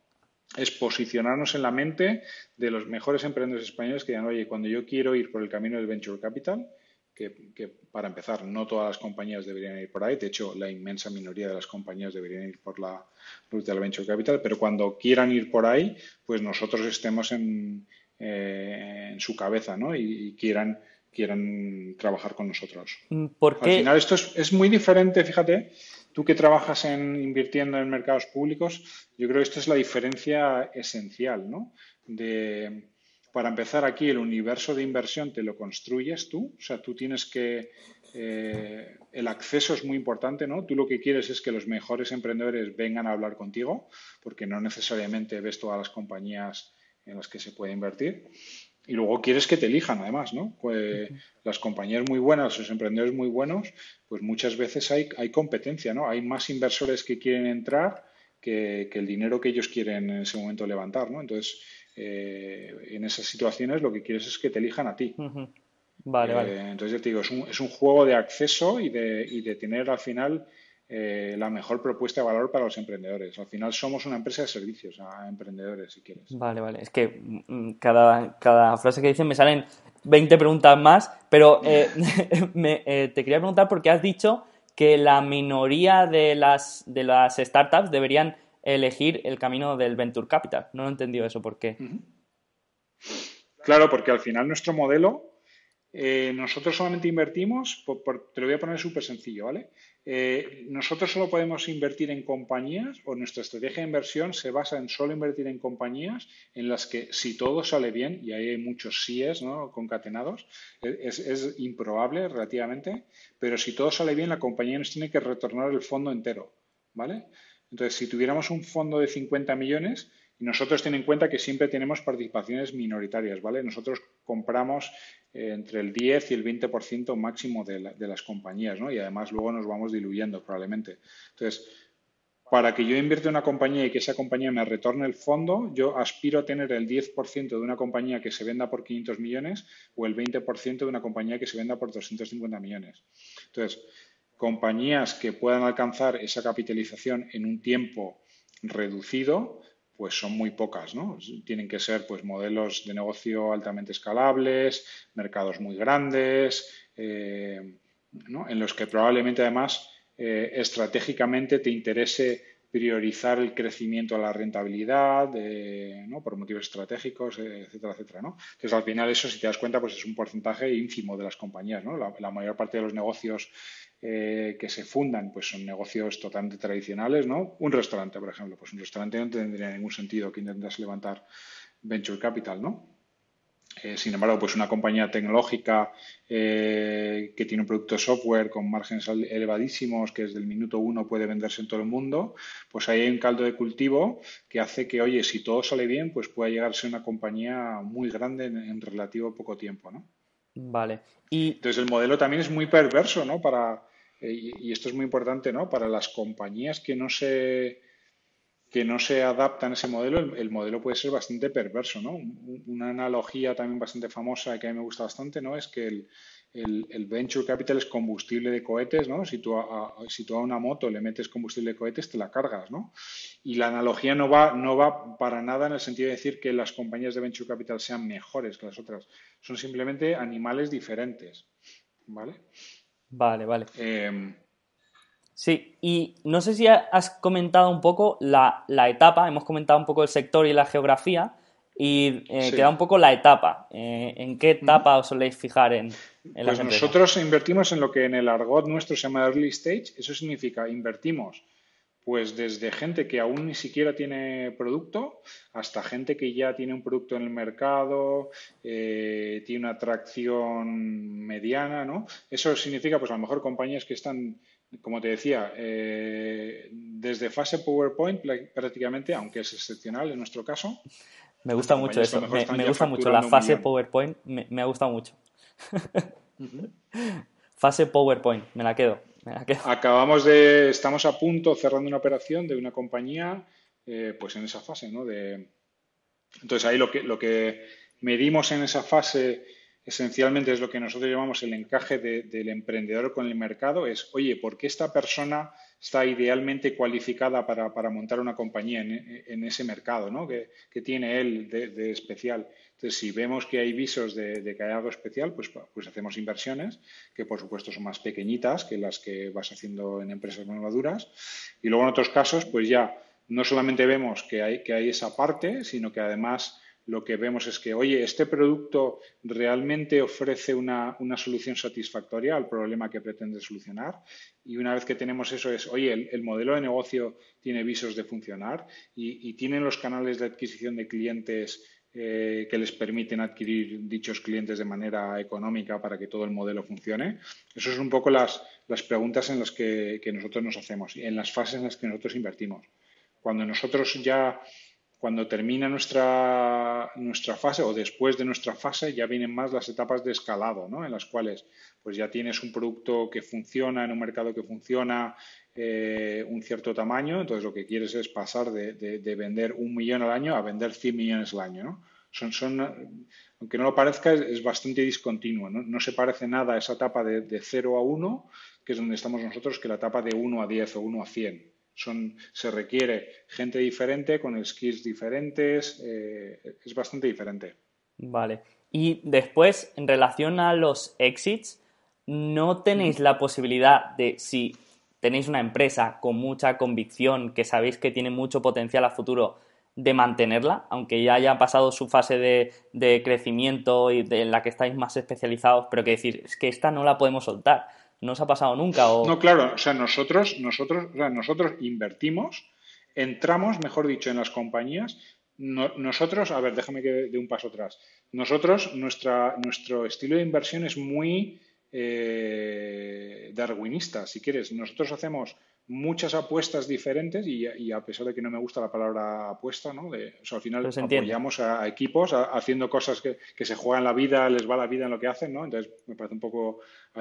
es posicionarnos en la mente de los mejores emprendedores españoles que digan, oye, cuando yo quiero ir por el camino del venture capital, que, para empezar, no todas las compañías deberían ir por ahí, de hecho, la inmensa minoría de las compañías deberían ir por la ruta del venture capital, pero cuando quieran ir por ahí, pues nosotros estemos en, eh, su cabeza ¿no? y, quieran quieran trabajar con nosotros. ¿Por Al final esto es, es muy diferente, fíjate, Tú que trabajas en invirtiendo en mercados públicos, yo creo que esto es la diferencia esencial, ¿no? De, para empezar aquí, el universo de inversión te lo construyes tú, o sea, tú tienes que, eh, el acceso es muy importante, ¿no? Tú lo que quieres es que los mejores emprendedores vengan a hablar contigo, porque no necesariamente ves todas las compañías en las que se puede invertir. Y luego quieres que te elijan, además, ¿no? Pues las compañías muy buenas, los emprendedores muy buenos, pues muchas veces hay, hay competencia, ¿no? Hay más inversores que quieren entrar que, el dinero que ellos quieren en ese momento levantar, ¿no? Entonces, eh, en esas situaciones lo que quieres es que te elijan a ti. Vale, vale. Eh, entonces, ya te digo, es un, es un juego de acceso y de, y de tener al final eh, la mejor propuesta de valor para los emprendedores. Al final somos una empresa de servicios a emprendedores, si quieres. Vale, vale. Es que mm, cada, cada frase que dicen me salen 20 preguntas más, pero eh, <laughs> eh, te quería preguntar porque has dicho que la minoría de las, de las startups deberían elegir el camino del venture capital. No he entendido eso, ¿por qué? Claro, porque al final nuestro modelo eh, nosotros solamente invertimos, te lo voy a poner súper sencillo, ¿vale? Eh, nosotros solo podemos invertir en compañías o nuestra estrategia de inversión se basa en solo invertir en compañías en las que si todo sale bien, y ahí hay muchos síes ¿no? concatenados, e, es, es, improbable relativamente, pero si todo sale bien, la compañía nos tiene que retornar el fondo entero, ¿vale? Entonces, si tuviéramos un fondo de 50 millones, y nosotros ten en cuenta que siempre tenemos participaciones minoritarias, ¿vale? Nosotros compramos eh, entre el 10 y el 20% máximo de, de, las compañías, ¿no? Y además luego nos vamos diluyendo probablemente. Entonces, para que yo invierta en una compañía y que esa compañía me retorne el fondo, yo aspiro a tener el 10% de una compañía que se venda por 500 millones o el 20% de una compañía que se venda por 250 millones. Entonces, compañías que puedan alcanzar esa capitalización en un tiempo reducido, pues son muy pocas, ¿no? Tienen que ser pues modelos de negocio altamente escalables, mercados muy grandes, eh, en los que probablemente además eh, estratégicamente te interese priorizar el crecimiento a la rentabilidad, ¿no? por motivos estratégicos, etcétera, etcétera. ¿no? Entonces, al final, eso, si te das cuenta, pues es un porcentaje ínfimo de las compañías. ¿no? la mayor parte de los negocios eh, que se fundan, pues son negocios totalmente tradicionales, ¿no? Un restaurante, por ejemplo, pues un restaurante no tendría ningún sentido que intentase levantar venture capital, ¿no? Eh, sin embargo, pues una compañía tecnológica eh, que tiene un producto software con márgenes elevadísimos, que desde el minuto uno puede venderse en todo el mundo, pues ahí hay un caldo de cultivo que hace que, oye, si todo sale bien, pues pueda llegar a ser una compañía muy grande en, relativo poco tiempo, ¿no? Vale. Y... Entonces el modelo también es muy perverso, ¿no? Para, y, y esto es muy importante, ¿no? Para las compañías que no se que no se adaptan a ese modelo, el, modelo puede ser bastante perverso, ¿no? Una analogía también bastante famosa que a mí me gusta bastante, ¿no? Es que el, venture capital es combustible de cohetes, ¿no? Si tú, a, si tú a una moto le metes combustible de cohetes, te la cargas, ¿no? Y la analogía no va, no va para nada en el sentido de decir que las compañías de venture capital sean mejores que las otras. Son simplemente animales diferentes, ¿vale? Vale, vale. Eh, Sí, y no sé si has comentado un poco la, etapa, hemos comentado un poco el sector y la geografía, y eh, queda un poco la etapa. Eh, ¿En qué etapa os soléis fijar en, en pues nosotros invertimos en lo que en el argot nuestro se llama early stage. Eso significa invertimos pues desde gente que aún ni siquiera tiene producto hasta gente que ya tiene un producto en el mercado, eh, tiene una atracción mediana, ¿no? Eso significa, pues a lo mejor compañías que están como te decía, eh, desde fase PowerPoint prácticamente, aunque es excepcional en nuestro caso. Me gusta mucho eso, me, gusta mucho la fase PowerPoint, me, ha gustado mucho. <laughs> Fase PowerPoint, me la, quedo, Acabamos de, estamos a punto cerrando una operación de una compañía, eh, pues en esa fase, ¿no? Entonces ahí lo que, lo que medimos en esa fase esencialmente es lo que nosotros llamamos el encaje del emprendedor con el mercado, es, oye, ¿por qué esta persona está idealmente cualificada para, montar una compañía en, ese mercado ¿no? que, tiene él de, especial? Entonces, si vemos que hay visos de, que hay algo especial, pues, pues hacemos inversiones, que por supuesto son más pequeñitas que las que vas haciendo en empresas maduras. Y luego en otros casos, pues ya no solamente vemos que hay, que hay esa parte, sino que además lo que vemos es que, oye, este producto realmente ofrece una, solución satisfactoria al problema que pretende solucionar. Y una vez que tenemos eso es, oye, el, modelo de negocio tiene visos de funcionar y, tienen los canales de adquisición de clientes eh, que les permiten adquirir dichos clientes de manera económica para que todo el modelo funcione. Eso es un poco las, las preguntas en las que, que nosotros nos hacemos y en las fases en las que nosotros invertimos. Cuando nosotros ya cuando termina nuestra, nuestra fase o después de nuestra fase ya vienen más las etapas de escalado, ¿no? en las cuales pues ya tienes un producto que funciona en un mercado que funciona eh, un cierto tamaño, entonces lo que quieres es pasar de, vender un millón al año a vender 100 millones al año. Son, son, aunque no lo parezca, es, bastante discontinuo. ¿no? no, se parece nada a esa etapa de, de 0 a 1, que es donde estamos nosotros, que la etapa de 1 a 10 o 1 a 100 se requiere gente diferente, con skills diferentes, eh, es bastante diferente. Vale. Y después, en relación a los exits, ¿no tenéis la posibilidad de, si tenéis una empresa con mucha convicción, que sabéis que tiene mucho potencial a futuro, de mantenerla, aunque ya haya pasado su fase de, crecimiento y en la que estáis más especializados, pero que decir, es que esta no la podemos soltar no os ha pasado nunca. O... No, claro, o sea, nosotros, nosotros, nosotros invertimos, entramos, mejor dicho, en las compañías. nosotros, a ver, déjame que dé un paso atrás. Nosotros, nuestra, nuestro estilo de inversión es muy eh, darwinista, si quieres. Nosotros hacemos muchas apuestas diferentes y, a pesar de que no me gusta la palabra apuesta, ¿no? De, al final apoyamos a, equipos haciendo cosas que, que, se juegan la vida, les va la vida en lo que hacen, ¿no? Entonces me parece un poco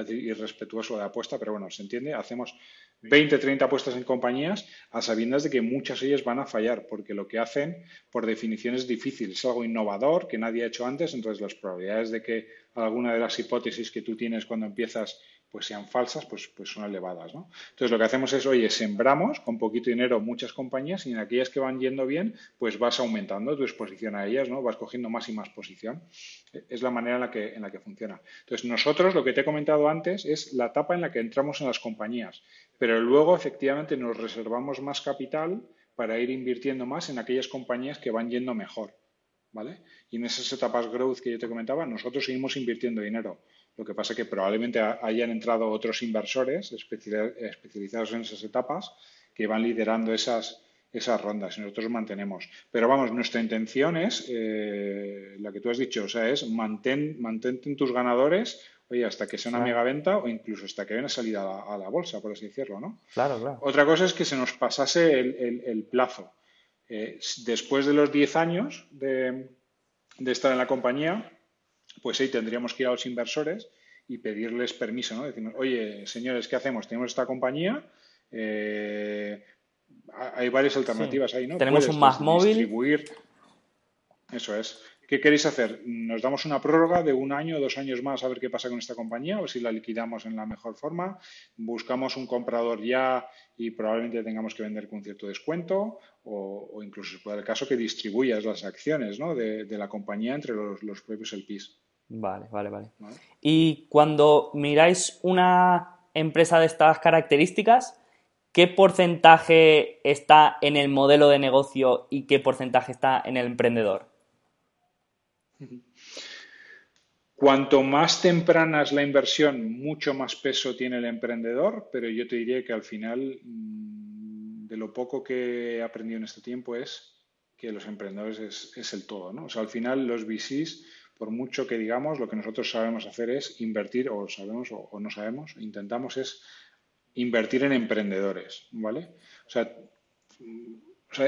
irrespetuoso de apuesta, pero bueno, se entiende. Hacemos 20, 30 apuestas en compañías a sabiendas de que muchas de ellas van a fallar, porque lo que hacen, por definición, es difícil. Es algo innovador que nadie ha hecho antes, entonces las probabilidades de que alguna de las hipótesis que tú tienes cuando empiezas pues sean falsas, pues, pues son elevadas. ¿no? Entonces lo que hacemos es, oye, sembramos con poquito dinero muchas compañías y en aquellas que van yendo bien, pues vas aumentando tu exposición a ellas, ¿no? Vas cogiendo más y más posición. Es la manera en la que, en la que funciona. Entonces nosotros, lo que te he comentado antes, es la etapa en la que entramos en las compañías, pero luego efectivamente nos reservamos más capital para ir invirtiendo más en aquellas compañías que van yendo mejor. ¿Vale? Y en esas etapas growth que yo te comentaba, nosotros seguimos invirtiendo dinero. Lo que pasa es que probablemente hayan entrado otros inversores especializados en esas etapas que van liderando esas, esas rondas y nosotros mantenemos. Pero vamos, nuestra intención es, eh, la que tú has dicho, o sea, es mantén, mantente tus ganadores, oye, hasta que sea una mega venta o incluso hasta que venga salida a la, a la, bolsa, por así decirlo, ¿no? Claro, claro. Otra cosa es que se nos pasase el, plazo. Eh, después de los 10 años de, de estar en la compañía, pues ahí tendríamos que ir a los inversores y pedirles permiso, ¿no? Decimos, oye, señores, ¿qué hacemos? Tenemos esta compañía, eh, hay varias alternativas ahí, ¿no? Tenemos un más móvil. Distribuir. Eso es. ¿Qué queréis hacer? ¿Nos damos una prórroga de un año o dos años más a ver qué pasa con esta compañía o si la liquidamos en la mejor forma? ¿Buscamos un comprador ya y probablemente tengamos que vender con cierto descuento? O, incluso se puede el caso que distribuyas las acciones ¿no? de, la compañía entre los, los propios LPs. Vale, vale, vale, Y cuando miráis una empresa de estas características, ¿qué porcentaje está en el modelo de negocio y qué porcentaje está en el emprendedor? Cuanto más temprana es la inversión, mucho más peso tiene el emprendedor, pero yo te diría que al final, mm, de lo poco que he aprendido en este tiempo es que los emprendedores es, es el todo, ¿no? O sea, al final los VCs por mucho que digamos, lo que nosotros sabemos hacer es invertir, o sabemos o, no sabemos, intentamos es invertir en emprendedores, ¿vale? O sea,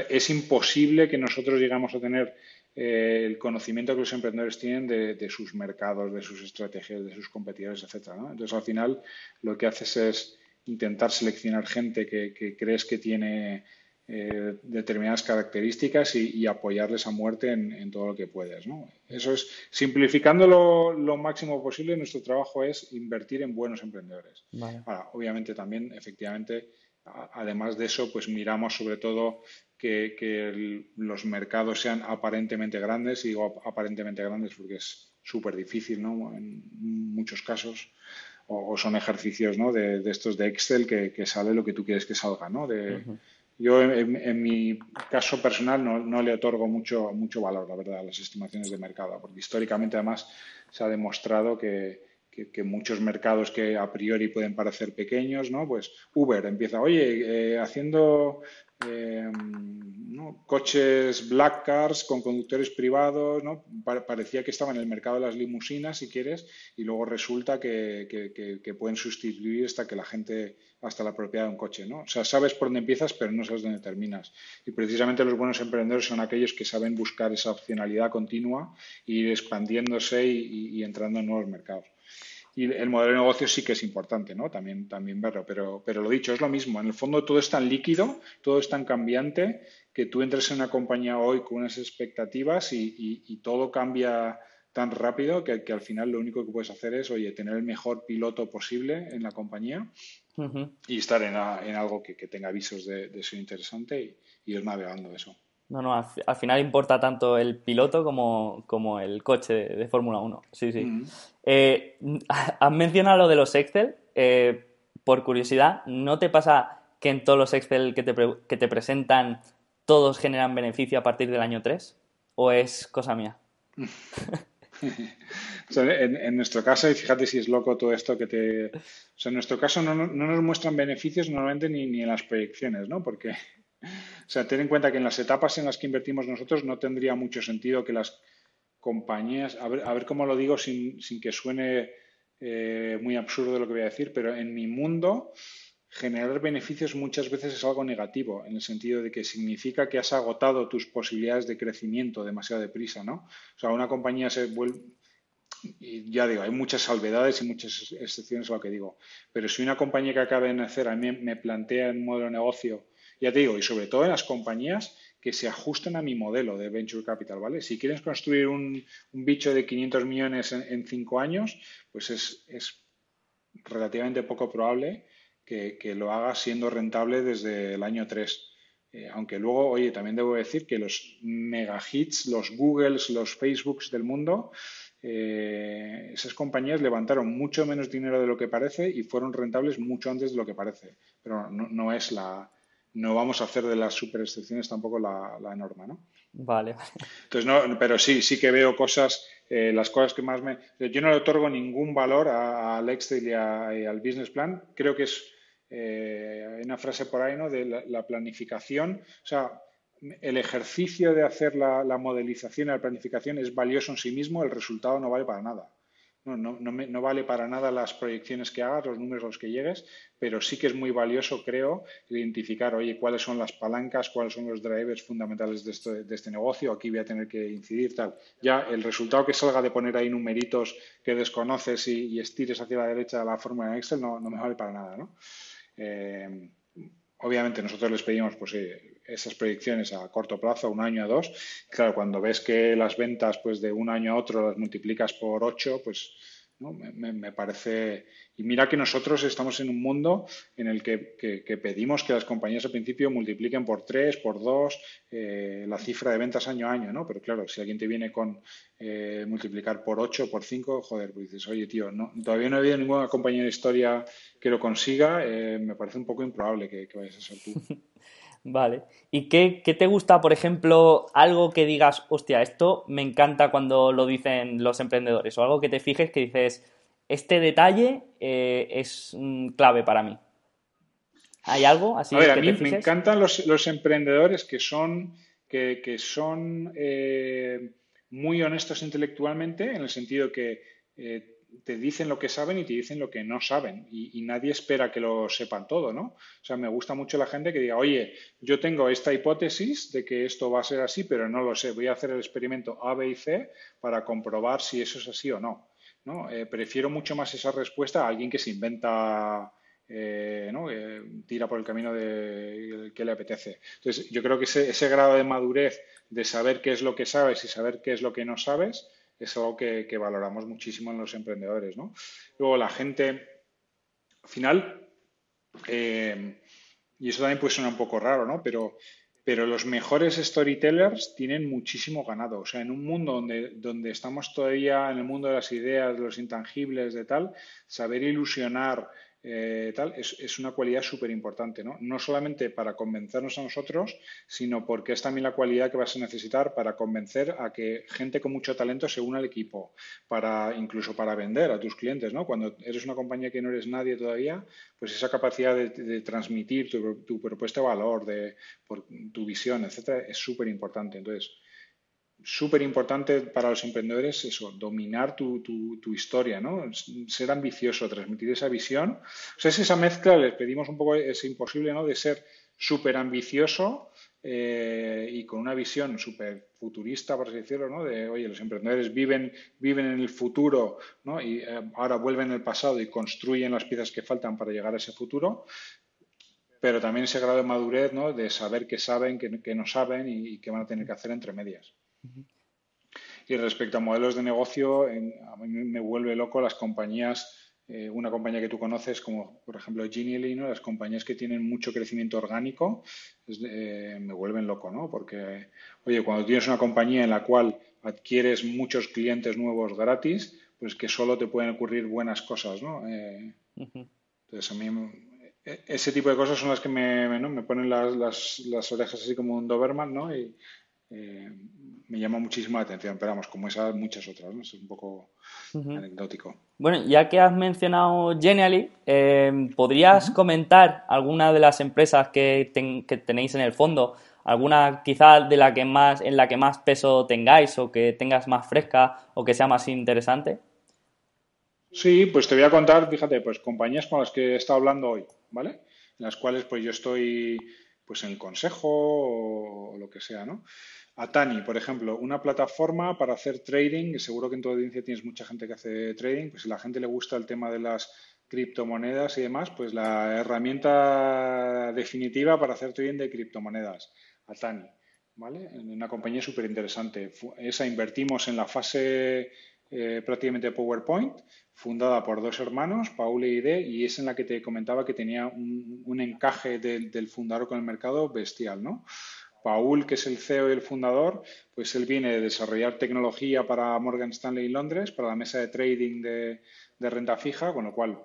es imposible que nosotros llegamos a tener eh, el conocimiento que los emprendedores tienen de, sus mercados, de sus estrategias, de sus competidores, etcétera. Entonces, al final, lo que haces es intentar seleccionar gente que crees que tiene eh, determinadas características y, apoyarles a muerte en, todo lo que puedas. ¿no? Eso es, simplificándolo lo máximo posible, nuestro trabajo es invertir en buenos emprendedores. obviamente también, efectivamente, además de eso, pues miramos sobre todo que, los mercados sean aparentemente grandes, y digo aparentemente grandes porque es súper difícil, ¿no? En muchos casos. O, son ejercicios ¿no? de, estos de Excel que, sale lo que tú quieres que salga, ¿no? De, yo, en, mi caso personal, no, le otorgo mucho, mucho valor, la verdad, a las estimaciones de mercado, porque históricamente, además, se ha demostrado que, que, muchos mercados que a priori pueden parecer pequeños, ¿no? Pues Uber empieza, oye, eh, haciendo eh, coches black cars con conductores privados, ¿no? parecía que estaba en el mercado de las limusinas, si quieres, y luego resulta que, que, pueden sustituir hasta que la gente, hasta la propiedad de un coche, ¿no? O sea, sabes por dónde empiezas, pero no sabes dónde terminas. Y precisamente los buenos emprendedores son aquellos que saben buscar esa opcionalidad continua, e ir expandiéndose y entrando en nuevos mercados. Y el modelo de negocio sí que es importante, ¿no? También, también verlo. Pero, pero lo dicho, es lo mismo. En el fondo todo es tan líquido, todo es tan cambiante, que tú entres en una compañía hoy con unas expectativas y, todo cambia tan rápido que, al final lo único que puedes hacer es, oye, tener el mejor piloto posible en la compañía y estar en, algo que, tenga avisos de, de ser interesante y, y ir navegando eso. No, no, al, final importa tanto el piloto como, el coche de, Fórmula 1. Sí, sí. Eh, <laughs> has mencionado lo de los Excel. Eh, por curiosidad, ¿no te pasa que en todos los Excel que te, que te presentan todos generan beneficio a partir del año 3? ¿O es cosa mía? <laughs> <laughs> en, nuestro caso, y fíjate si es loco todo esto que te... O sea, en nuestro caso no, nos muestran beneficios normalmente ni, ni en las proyecciones, ¿no? Porque o sea, ten en cuenta que en las etapas en las que invertimos nosotros no tendría mucho sentido que las compañías, a ver, cómo lo digo sin, que suene eh, muy absurdo lo que voy a decir, pero en mi mundo generar beneficios muchas veces es algo negativo, en el sentido de que significa que has agotado tus posibilidades de crecimiento demasiado deprisa, ¿no? O sea, una compañía se vuelve, y ya digo, hay muchas salvedades y muchas excepciones a lo que digo, pero si una compañía que acaba de nacer a mí me plantea un modelo de negocio ya te digo, y sobre todo en las compañías que se ajustan a mi modelo de venture capital, ¿vale? Si quieres construir un, bicho de 500 millones en, cinco años, pues es, relativamente poco probable que, lo hagas siendo rentable desde el año 3. Eh, aunque luego, oye, también debo decir que los mega hits, los Googles, los Facebooks del mundo, eh, esas compañías levantaron mucho menos dinero de lo que parece y fueron rentables mucho antes de lo que parece. Pero no es la, no vamos a hacer de las super excepciones tampoco la, norma, ¿no? Vale. Entonces, no, pero sí, sí que veo cosas, eh, las cosas que más me... Yo no le otorgo ningún valor al Excel y, al Business Plan. Creo que es, eh, hay una frase por ahí, ¿no? De la, planificación, o sea, el ejercicio de hacer la, la modelización y la planificación es valioso en sí mismo, el resultado no vale para nada. No, no, no, vale para nada las proyecciones que hagas, los números a los que llegues, pero sí que es muy valioso, creo, identificar, oye, cuáles son las palancas, cuáles son los drivers fundamentales de, esto, de este negocio, aquí voy a tener que incidir, tal. Ya el resultado que salga de poner ahí numeritos que desconoces y, estires hacia la derecha la fórmula en Excel no, me vale para nada, ¿no? Eh, obviamente nosotros les pedimos pues, eh, esas predicciones a corto plazo, un año a dos. Claro, cuando ves que las ventas pues, de un año a otro las multiplicas por ocho, pues me, parece... Y mira que nosotros estamos en un mundo en el que, pedimos que las compañías al principio multipliquen por tres, por dos, eh, la cifra de ventas año a año, ¿no? Pero claro, si alguien te viene con eh, multiplicar por ocho, por cinco, joder, pues dices, oye, tío, no, todavía no he habido ninguna compañía de historia que lo consiga, eh, me parece un poco improbable que, que vayas a ser tú. <laughs> Vale. ¿Y qué, te gusta, por ejemplo, algo que digas, hostia, esto me encanta cuando lo dicen los emprendedores? O algo que te fijes que dices, este detalle eh, es clave para mí. ¿Hay algo así? A ver, a mí me encantan los, emprendedores que son, que, son eh, muy honestos intelectualmente, en el sentido que eh, te dicen lo que saben y te dicen lo que no saben y, nadie espera que lo sepan todo, ¿no? O sea, me gusta mucho la gente que diga, oye, yo tengo esta hipótesis de que esto va a ser así, pero no lo sé, voy a hacer el experimento A, B y C para comprobar si eso es así o no. ¿no? Eh, prefiero mucho más esa respuesta a alguien que se inventa eh, ¿no? Eh, tira por el camino de, que le apetece. Entonces, yo creo que ese, ese, grado de madurez de saber qué es lo que sabes y saber qué es lo que no sabes es algo que, valoramos muchísimo en los emprendedores. ¿no? Luego la gente, al final, eh, y eso también puede sonar un poco raro, ¿no? pero, pero los mejores storytellers tienen muchísimo ganado. O sea, en un mundo donde, donde estamos todavía en el mundo de las ideas, de los intangibles, de tal, saber ilusionar eh, tal, es, una cualidad súper importante, ¿no? No solamente para convencernos a nosotros, sino porque es también la cualidad que vas a necesitar para convencer a que gente con mucho talento se una al equipo, para incluso para vender a tus clientes, ¿no? Cuando eres una compañía que no eres nadie todavía, pues esa capacidad de, transmitir tu, propuesta de valor, de tu visión, etcétera, es súper importante. Entonces, súper importante para los emprendedores eso, dominar tu, tu, historia, ¿no? Ser ambicioso, transmitir esa visión. O sea, es esa mezcla, les pedimos un poco, es imposible, ¿no? De ser súper ambicioso eh, y con una visión súper futurista, por así decirlo, ¿no? De, oye, los emprendedores viven, viven en el futuro, ¿no? Y eh, ahora vuelven al pasado y construyen las piezas que faltan para llegar a ese futuro, pero también ese grado de madurez, ¿no? De saber qué saben, qué, no saben y qué van a tener que hacer entre medias. Y respecto a modelos de negocio, a mí me vuelve loco las compañías, eh, una compañía que tú conoces como por ejemplo Genially, ¿no? las compañías que tienen mucho crecimiento orgánico, eh, me vuelven loco, ¿no? Porque, oye, cuando tienes una compañía en la cual adquieres muchos clientes nuevos gratis, pues que solo te pueden ocurrir buenas cosas, ¿no? Eh, entonces a mí e, ese tipo de cosas son las que me, me ponen las, las, las, orejas así como un Doberman, ¿no? Y, eh, me llama muchísimo la atención, pero vamos, como esas muchas otras, ¿no? Es un poco anecdótico. Bueno, ya que has mencionado Genially, eh, ¿podrías comentar alguna de las empresas que, tenéis en el fondo? ¿Alguna quizás de la que más, en la que más peso tengáis o que tengas más fresca o que sea más interesante? Sí, pues te voy a contar, fíjate, pues compañías con las que he estado hablando hoy, ¿vale? En las cuales pues yo estoy pues en el consejo o, lo que sea, ¿no? Atani, por ejemplo, una plataforma para hacer trading, seguro que en tu audiencia tienes mucha gente que hace trading, pues si a la gente le gusta el tema de las criptomonedas y demás, pues la herramienta definitiva para hacer trading de criptomonedas, Atani, ¿vale? Una compañía súper interesante. Esa invertimos en la fase eh, prácticamente PowerPoint, fundada por dos hermanos, Paul y Ide, y es en la que te comentaba que tenía un, encaje del fundador con el mercado bestial, ¿no? Paul, que es el CEO y el fundador, pues él viene de desarrollar tecnología para Morgan Stanley Londres, para la mesa de trading de renta fija, con lo cual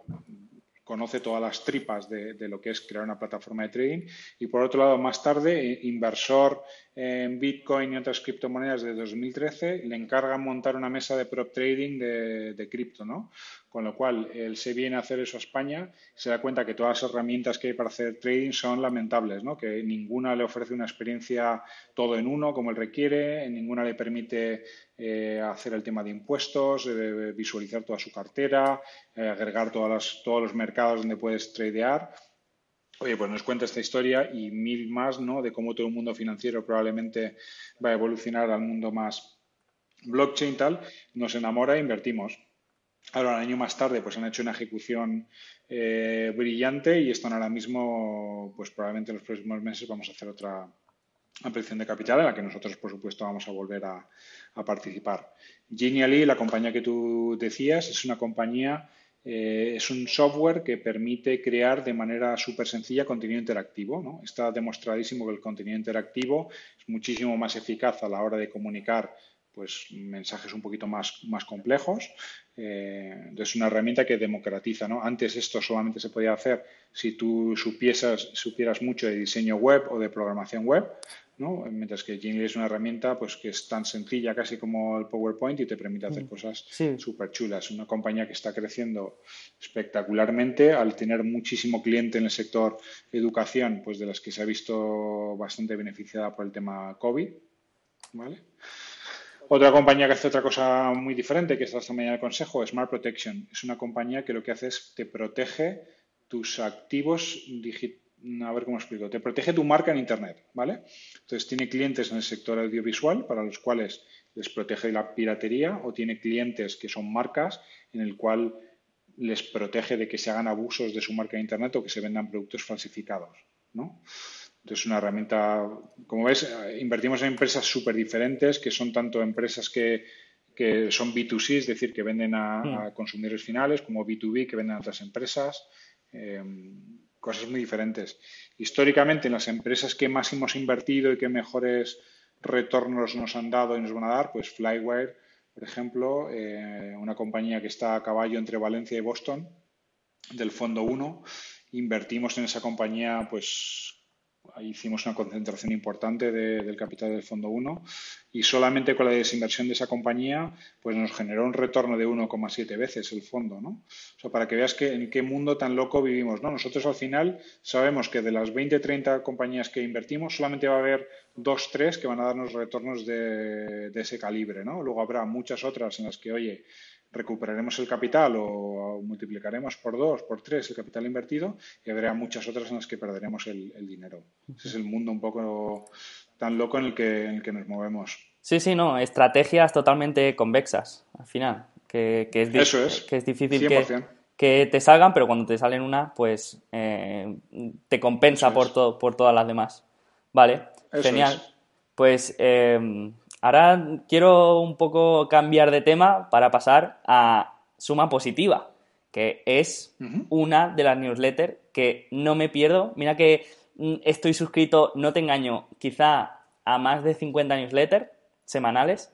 conoce todas las tripas de, lo que es crear una plataforma de trading. Y por otro lado, más tarde, eh, inversor en Bitcoin y otras criptomonedas de 2013, le encarga montar una mesa de prop trading de, cripto, ¿no? con lo cual él se viene a hacer eso a España se da cuenta que todas las herramientas que hay para hacer trading son lamentables, ¿no? que ninguna le ofrece una experiencia todo en uno como él requiere, ninguna le permite eh, hacer el tema de impuestos, visualizar toda su cartera, eh, agregar todas todos los mercados donde puedes tradear. Oye, pues nos cuenta esta historia y mil más, ¿no? De cómo todo el mundo financiero probablemente va a evolucionar al mundo más blockchain tal. Nos enamora e invertimos. Ahora, un año más tarde, pues han hecho una ejecución eh, brillante y están ahora mismo, pues probablemente en los próximos meses vamos a hacer otra ampliación de capital en la que nosotros, por supuesto, vamos a volver a, participar. Genially, la compañía que tú decías, es una compañía eh, es un software que permite crear de manera súper sencilla contenido interactivo. Está demostradísimo que el contenido interactivo es muchísimo más eficaz a la hora de comunicar pues, mensajes un poquito más, más complejos. Eh, es una herramienta que democratiza. Antes esto solamente se podía hacer si tú supieras mucho de diseño web o de programación web. Mientras que Gmail es una herramienta pues, que es tan sencilla casi como el PowerPoint y te permite hacer mm. cosas súper chulas. Una compañía que está creciendo espectacularmente al tener muchísimo cliente en el sector educación, pues de las que se ha visto bastante beneficiada por el tema COVID. Otra compañía que hace otra cosa muy diferente, que está esta mañana el consejo, Smart Protection. Es una compañía que lo que hace es te protege tus activos digitales a ver cómo explico, te protege tu marca en Internet, ¿vale? Entonces tiene clientes en el sector audiovisual para los cuales les protege la piratería o tiene clientes que son marcas en el cual les protege de que se hagan abusos de su marca en Internet o que se vendan productos falsificados, ¿no? Entonces, una herramienta, como ves, invertimos en empresas súper diferentes, que son tanto empresas que, son B2C, es decir, que venden a, hmm. consumidores finales, como B2B, que venden a otras empresas. Eh, cosas muy diferentes. Históricamente, en las empresas que más hemos invertido y que mejores retornos nos han dado y nos van a dar, pues Flywire, por ejemplo, eh, una compañía que está a caballo entre Valencia y Boston, del Fondo 1. Invertimos en esa compañía, pues ahí hicimos una concentración importante del capital del fondo 1 y solamente con la desinversión de esa compañía pues nos generó un retorno de 1,7 veces el fondo, ¿no? O sea, para que veas que, en qué mundo tan loco vivimos, ¿no? Nosotros al final sabemos que de las 20, 30 compañías que invertimos solamente va a haber dos, tres que van a darnos retornos de, de ese calibre, ¿no? Luego habrá muchas otras en las que, oye, recuperaremos el capital o multiplicaremos por dos, por tres el capital invertido y habrá muchas otras en las que perderemos el, dinero. Ese es el mundo un poco tan loco en el, que, en el que nos movemos. Sí, sí, no, estrategias totalmente convexas al final, que, que, es, Eso es, que es difícil que, que, te salgan, pero cuando te salen una, pues eh, te compensa por, todo, por todas las demás. Vale, genial. Pues eh, Ahora quiero un poco cambiar de tema para pasar a Suma Positiva, que es una de las newsletters que no me pierdo. Mira que mm, estoy suscrito, no te engaño, quizá a más de 50 newsletters semanales.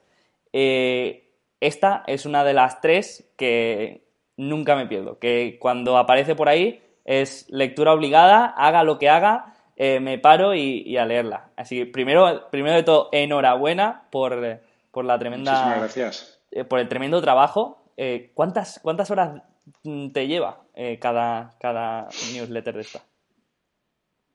Eh, esta es una de las tres que nunca me pierdo, que cuando aparece por ahí es lectura obligada, haga lo que haga, eh, me paro y, a leerla. Así que primero, primero de todo, enhorabuena por, por la tremenda. gracias. Eh, por el tremendo trabajo. Eh, ¿cuántas, ¿Cuántas horas te lleva cada, cada newsletter de esta?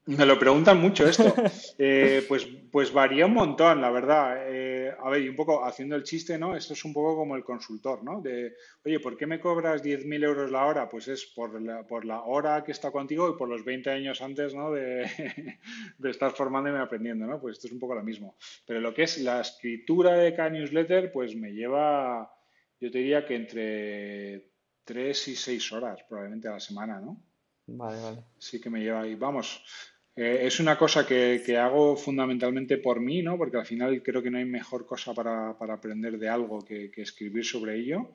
Me lo preguntan mucho esto. <laughs> Eh, pues, pues varía un montón, la verdad. Eh, a ver, y un poco haciendo el chiste, ¿no? Esto es un poco como el consultor, ¿no? De, oye, ¿por qué me cobras 10.000 euros la hora? Pues es por la, por la hora que está contigo y por los 20 años antes, ¿no? De, <laughs> de estar formándome y aprendiendo, ¿no? Pues esto es un poco lo mismo. Pero lo que es la escritura de cada newsletter, pues me lleva, yo te diría que entre 3 y 6 horas probablemente a la semana, ¿no? Vale, vale. Sí que me lleva y vamos eh, es una cosa que, hago fundamentalmente por mí, ¿no? Porque al final creo que no hay mejor cosa para, aprender de algo que, escribir sobre ello.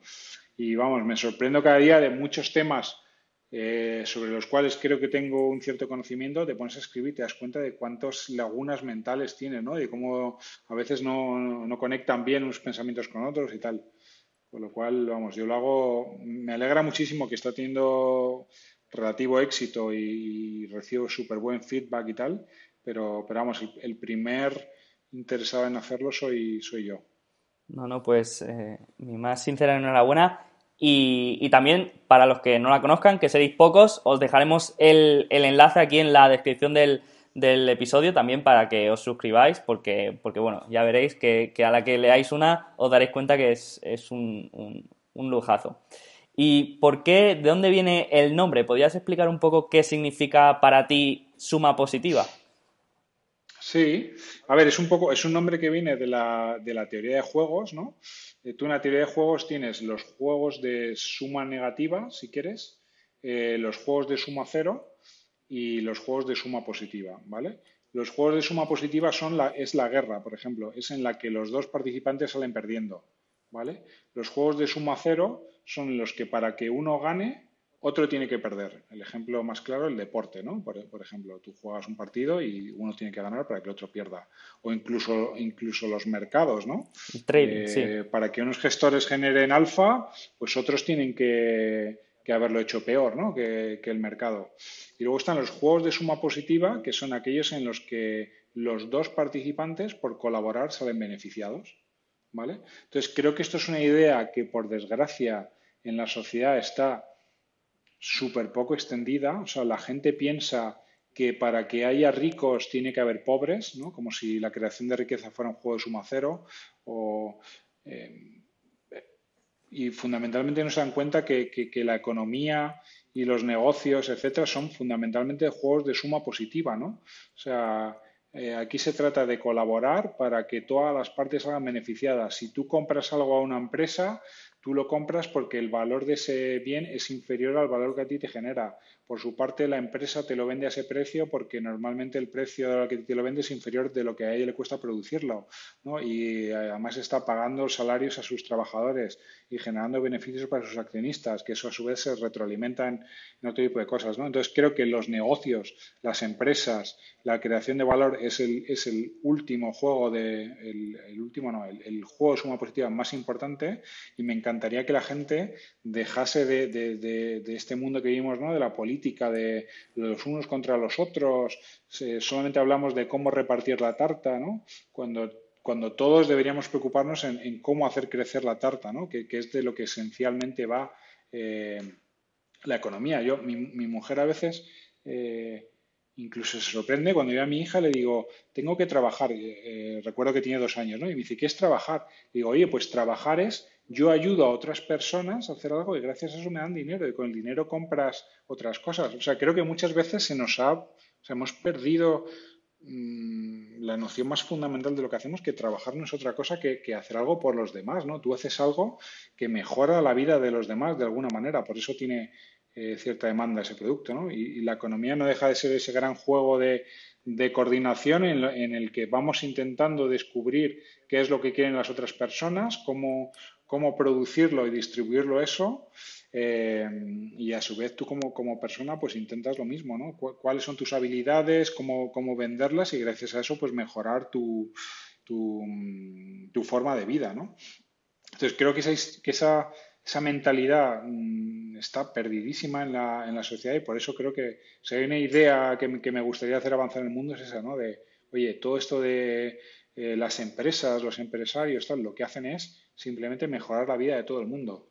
Y vamos, me sorprendo cada día de muchos temas eh, sobre los cuales creo que tengo un cierto conocimiento. Te pones a escribir y te das cuenta de cuántas lagunas mentales tienes, ¿no? De cómo a veces no, no conectan bien unos pensamientos con otros y tal. Con lo cual, vamos, yo lo hago. Me alegra muchísimo que está teniendo relativo éxito y, recibo súper buen feedback y tal, pero, pero vamos, el, primer interesado en hacerlo soy, soy yo. No, no, pues eh, mi más sincera enhorabuena Y, también, para los que no la conozcan, que seréis pocos, os dejaremos el, enlace aquí en la descripción del, episodio también para que os suscribáis, porque, porque bueno, ya veréis que, a la que leáis una os daréis cuenta que es, un, un, lujazo. ¿Y por qué, de dónde viene el nombre? ¿Podrías explicar un poco qué significa para ti suma positiva? Sí, a ver, es un poco, es un nombre que viene de la, de la teoría de juegos, ¿no? Eh, tú en la teoría de juegos tienes los juegos de suma negativa, si quieres, eh, los juegos de suma cero y los juegos de suma positiva, ¿vale? Los juegos de suma positiva son la, es la guerra, por ejemplo, es en la que los dos participantes salen perdiendo, ¿vale? Los juegos de suma cero son los que para que uno gane otro tiene que perder. El ejemplo más claro, el deporte, ¿no? Por, ejemplo, tú juegas un partido y uno tiene que ganar para que el otro pierda. O incluso, incluso los mercados, ¿no? trading, eh, Para que unos gestores generen alfa, pues otros tienen que, haberlo hecho peor, ¿no? Que, que, el mercado. Y luego están los juegos de suma positiva, que son aquellos en los que los dos participantes, por colaborar, salen beneficiados. ¿Vale? Entonces, creo que esto es una idea que, por desgracia, en la sociedad está súper poco extendida. O sea, la gente piensa que para que haya ricos tiene que haber pobres, ¿no? Como si la creación de riqueza fuera un juego de suma cero. Eh, y fundamentalmente no se dan cuenta que, la economía y los negocios, etcétera, son fundamentalmente juegos de suma positiva, ¿no? O sea, eh, aquí se trata de colaborar para que todas las partes salgan beneficiadas. Si tú compras algo a una empresa, Tú lo compras porque el valor de ese bien es inferior al valor que a ti te genera. Por su parte, la empresa te lo vende a ese precio porque normalmente el precio al que te lo vende es inferior de lo que a ella le cuesta producirlo. Y además está pagando salarios a sus trabajadores y generando beneficios para sus accionistas, que eso a su vez se retroalimenta en, otro tipo de cosas. Entonces, creo que los negocios, las empresas, la creación de valor es el, es el último juego de el, último no, el, juego de suma positiva más importante y me encantaría que la gente dejase de, este mundo que vivimos, ¿no? de la política, de los unos contra los otros, solamente hablamos de cómo repartir la tarta, ¿no? cuando cuando todos deberíamos preocuparnos en, cómo hacer crecer la tarta, ¿no? que, es de lo que esencialmente va eh, la economía. Yo, mi, mujer a veces eh, incluso se sorprende cuando yo a mi hija le digo, tengo que trabajar, eh, recuerdo que tiene dos años, ¿no? y me dice, ¿qué es trabajar? digo, oye, pues trabajar es yo ayudo a otras personas a hacer algo y gracias a eso me dan dinero y con el dinero compras otras cosas. O sea, creo que muchas veces se nos ha, o sea, hemos perdido mm, la noción más fundamental de lo que hacemos, que trabajar no es otra cosa que, hacer algo por los demás, ¿no? Tú haces algo que mejora la vida de los demás de alguna manera, por eso tiene eh, cierta demanda ese producto, ¿no? Y, la economía no deja de ser ese gran juego de, coordinación en, en, el que vamos intentando descubrir qué es lo que quieren las otras personas, cómo, cómo producirlo y distribuirlo eso. Eh, y a su vez tú como, como, persona pues intentas lo mismo, ¿no? ¿Cuáles son tus habilidades, cómo, cómo venderlas y gracias a eso pues mejorar tu, tu, tu forma de vida, ¿no? Entonces creo que esa, esa, esa mentalidad mm, está perdidísima en la, en la, sociedad y por eso creo que si hay una idea que, que, me gustaría hacer avanzar en el mundo es esa, ¿no? De, oye, todo esto de eh, las empresas, los empresarios, tal, lo que hacen es simplemente mejorar la vida de todo el mundo.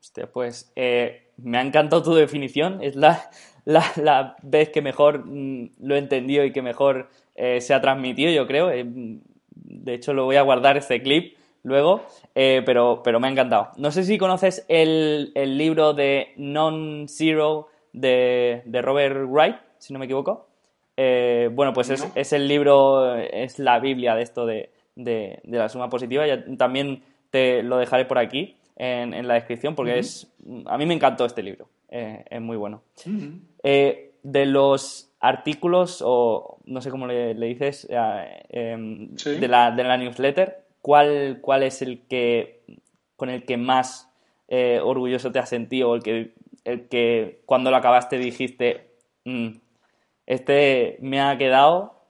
Hostia, pues eh, me ha encantado tu definición. Es la, la, vez que mejor mm, lo he entendido y que mejor eh, se ha transmitido, yo creo. Eh, de hecho, lo voy a guardar este clip luego, pero, pero me ha encantado. No sé si conoces el, el libro de Non-Zero de, de, Robert Wright, si no me equivoco. bueno, pues es, es, el libro, es la Biblia de esto de, de, de la suma positiva. Ya, también te lo dejaré por aquí en, la descripción porque es a mí me encantó este libro eh, es muy bueno. Eh, de los artículos o no sé cómo le, dices eh, em, de, la, de la newsletter ¿cuál, cuál es el que con el que más orgulloso te has sentido o el que el que cuando lo acabaste dijiste mm, este me ha quedado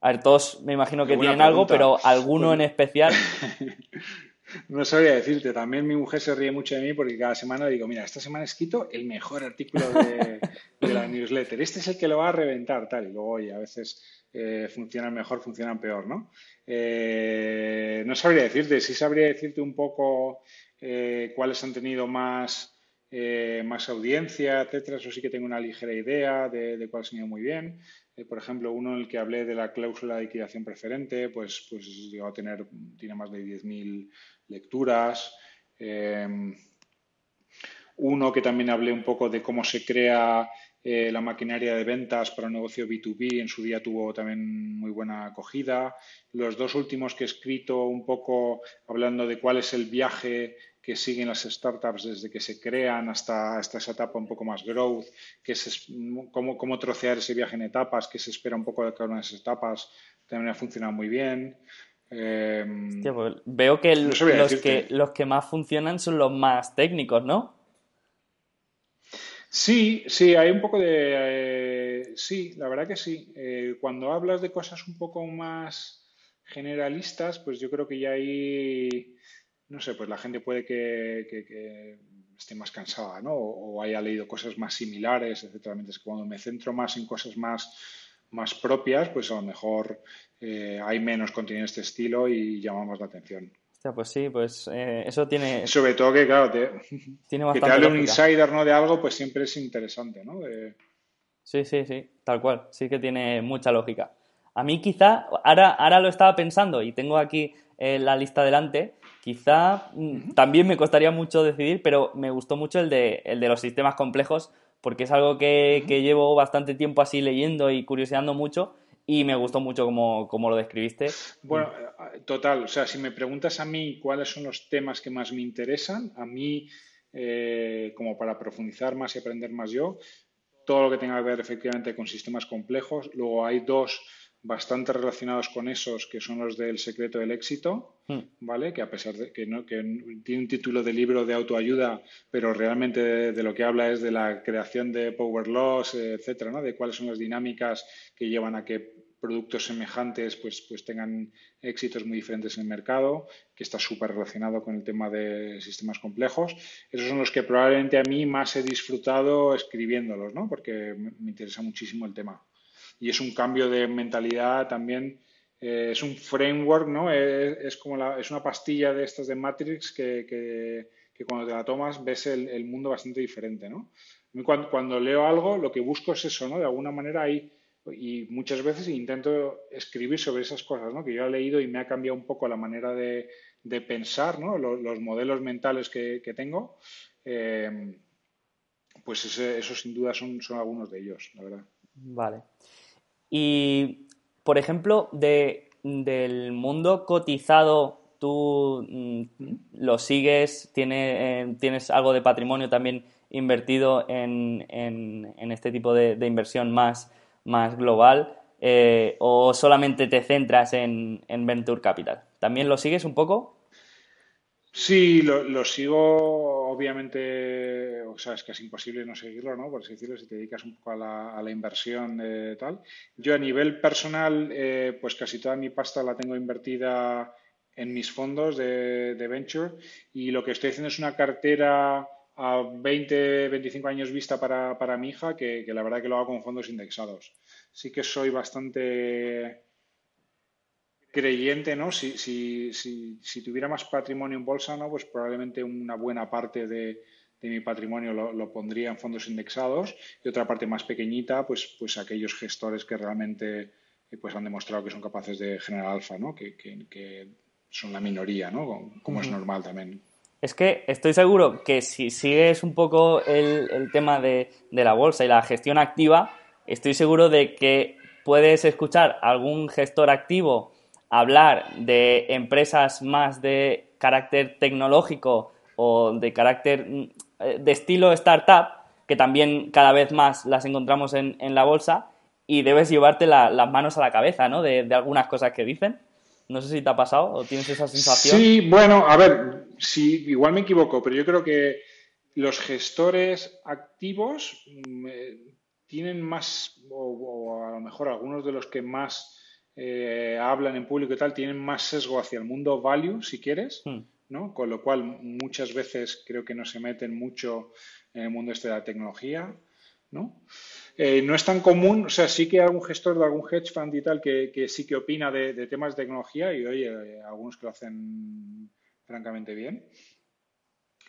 a ver, todos me imagino que tienen algo, pero alguno en especial. <laughs> No sabría decirte. También mi mujer se ríe mucho de mí porque cada semana le digo, mira, esta semana he escrito el mejor artículo <laughs> de, la newsletter. Este es el que lo va a reventar, tal. Y luego, oye, a veces eh, funcionan mejor, funcionan peor, ¿no? Eh, no sabría decirte. Sí sabría decirte un poco eh, cuáles han tenido más, más audiencia, etcétera. Eso sí que tengo una ligera idea de, de cuáles han ido muy bien. Por ejemplo, uno en el que hablé de la cláusula de liquidación preferente, pues, pues llegó a tener, tiene más de 10.000 lecturas. uno que también hablé un poco de cómo se crea eh, la maquinaria de ventas para un negocio B2B en su día tuvo también muy buena acogida. Los dos últimos que he escrito un poco hablando de cuál es el viaje que siguen las startups desde que se crean hasta, esa etapa un poco más growth, que es cómo, cómo trocear ese viaje en etapas, que se espera un poco de cada una de esas etapas, también ha funcionado muy bien. Em, pues veo que, los que los que más funcionan son los más técnicos, ¿no? Sí, sí, hay un poco de... Eh, sí, la verdad que sí. Eh, cuando hablas de cosas un poco más generalistas, pues yo creo que ya ahí, no sé, pues la gente puede que, esté más cansada, ¿no? O, haya leído cosas más similares, etcétera. Mientras que cuando me centro más en cosas más, más propias, pues a lo mejor eh, hay menos contenido de este estilo y llama más la atención pues sí, pues eh, eso tiene... Sobre todo que, claro, te, <laughs> tiene que te hable un insider ¿no? de algo, pues siempre es interesante, ¿no? Sí, sí, sí, tal cual, sí que tiene mucha lógica. A mí quizá, ahora, ahora lo estaba pensando y tengo aquí eh, la lista delante, quizá mm, también me costaría mucho decidir, pero me gustó mucho el de, el de los sistemas complejos, porque es algo que, que llevo bastante tiempo así leyendo y curioseando mucho y me gustó mucho como, lo describiste. Bueno, total, o sea, si me preguntas a mí cuáles son los temas que más me interesan, a mí, eh, como para profundizar más y aprender más yo, todo lo que tenga que ver efectivamente con sistemas complejos. Luego hay dos bastante relacionados con esos, que son los del secreto del éxito, hmm. ¿vale? Que a pesar de que, no, que tiene un título de libro de autoayuda, pero realmente de, lo que habla es de la creación de power laws, etcétera, ¿no? De cuáles son las dinámicas que llevan a que productos semejantes pues, pues tengan éxitos muy diferentes en el mercado, que está súper relacionado con el tema de sistemas complejos. Esos son los que probablemente a mí más he disfrutado escribiéndolos, ¿no? Porque me interesa muchísimo el tema y es un cambio de mentalidad también. Eh, es un framework, ¿no? Es, como la, es una pastilla de estas de Matrix que, que, cuando te la tomas ves el, el mundo bastante diferente, ¿no? Cuando, cuando, leo algo, lo que busco es eso, ¿no? De alguna manera hay, y muchas veces intento escribir sobre esas cosas, ¿no? Que yo he leído y me ha cambiado un poco la manera de, de pensar, ¿no? Los, modelos mentales que, que tengo. Eh, pues ese, eso sin duda son, son algunos de ellos, la verdad. Vale. Y, por ejemplo, de, del mundo cotizado, tú mm, lo sigues, eh, tienes algo de patrimonio también invertido en, en, este tipo de, inversión más, más global, eh, o solamente te centras en, en Venture Capital. ¿También lo sigues un poco? Sí, lo, sigo, obviamente, o sea, es casi imposible no seguirlo, ¿no? Por así decirlo, si te dedicas un poco a la, inversión de tal. Yo a nivel personal, eh, pues casi toda mi pasta la tengo invertida en mis fondos de, venture y lo que estoy haciendo es una cartera a 20, 25 años vista para, para mi hija, que, que la verdad que lo hago con fondos indexados. Sí que soy bastante creyente, ¿no? Si, si, si, si, tuviera más patrimonio en bolsa, ¿no? Pues probablemente una buena parte de, de mi patrimonio lo, lo, pondría en fondos indexados y otra parte más pequeñita, pues, pues aquellos gestores que realmente eh, pues han demostrado que son capaces de generar alfa, ¿no? Que, que, son la minoría, ¿no? Como es normal también. Es que estoy seguro que si sigues un poco el, el tema de, de la bolsa y la gestión activa, estoy seguro de que puedes escuchar algún gestor activo hablar de empresas más de carácter tecnológico o de carácter mm, eh, de estilo startup, que también cada vez más las encontramos en, la bolsa, y debes llevarte las manos a la cabeza, ¿no? De, algunas cosas que dicen. No sé si te ha pasado o tienes esa sensación. Sí, bueno, a ver, sí, igual me equivoco, pero yo creo que los gestores activos mm, eh, tienen más, o, a lo mejor algunos de los que más eh, hablan en público y tal, tienen más sesgo hacia el mundo value, si quieres, hmm. ¿no? Con lo cual muchas veces creo que no se meten mucho en el mundo este de la tecnología, ¿no? Eh, no es tan común, o sea, sí que hay algún gestor de algún hedge fund y tal que, sí que opina de, temas de tecnología y oye, algunos que lo hacen francamente bien.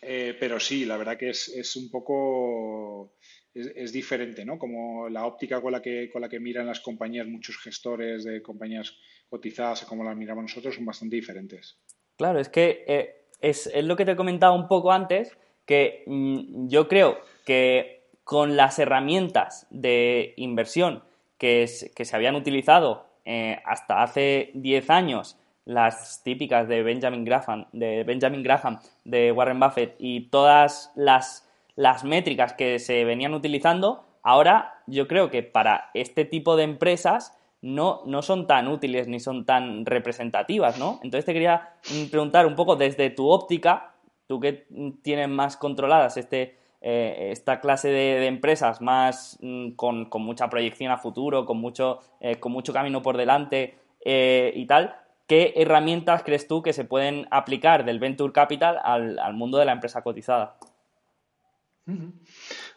Eh, pero sí, la verdad que es, un poco, es, diferente, ¿no? Como la óptica con la, que, con la que miran las compañías, muchos gestores de compañías cotizadas, como la miramos nosotros, son bastante diferentes. Claro, es que eh, es, lo que te he comentado un poco antes, que mm, yo creo que con las herramientas de inversión que, que se habían utilizado eh, hasta hace 10 años las típicas de Benjamin Graham, de Benjamin Graham, de Warren Buffett y todas las, las métricas que se venían utilizando, ahora yo creo que para este tipo de empresas no, no son tan útiles ni son tan representativas, ¿no? Entonces te quería preguntar un poco desde tu óptica, tú que tienes más controladas este, eh, esta clase de, empresas más mm, con, mucha proyección a futuro, con mucho, eh, con mucho camino por delante eh, y tal, ¿qué herramientas crees tú que se pueden aplicar del Venture Capital al, mundo de la empresa cotizada?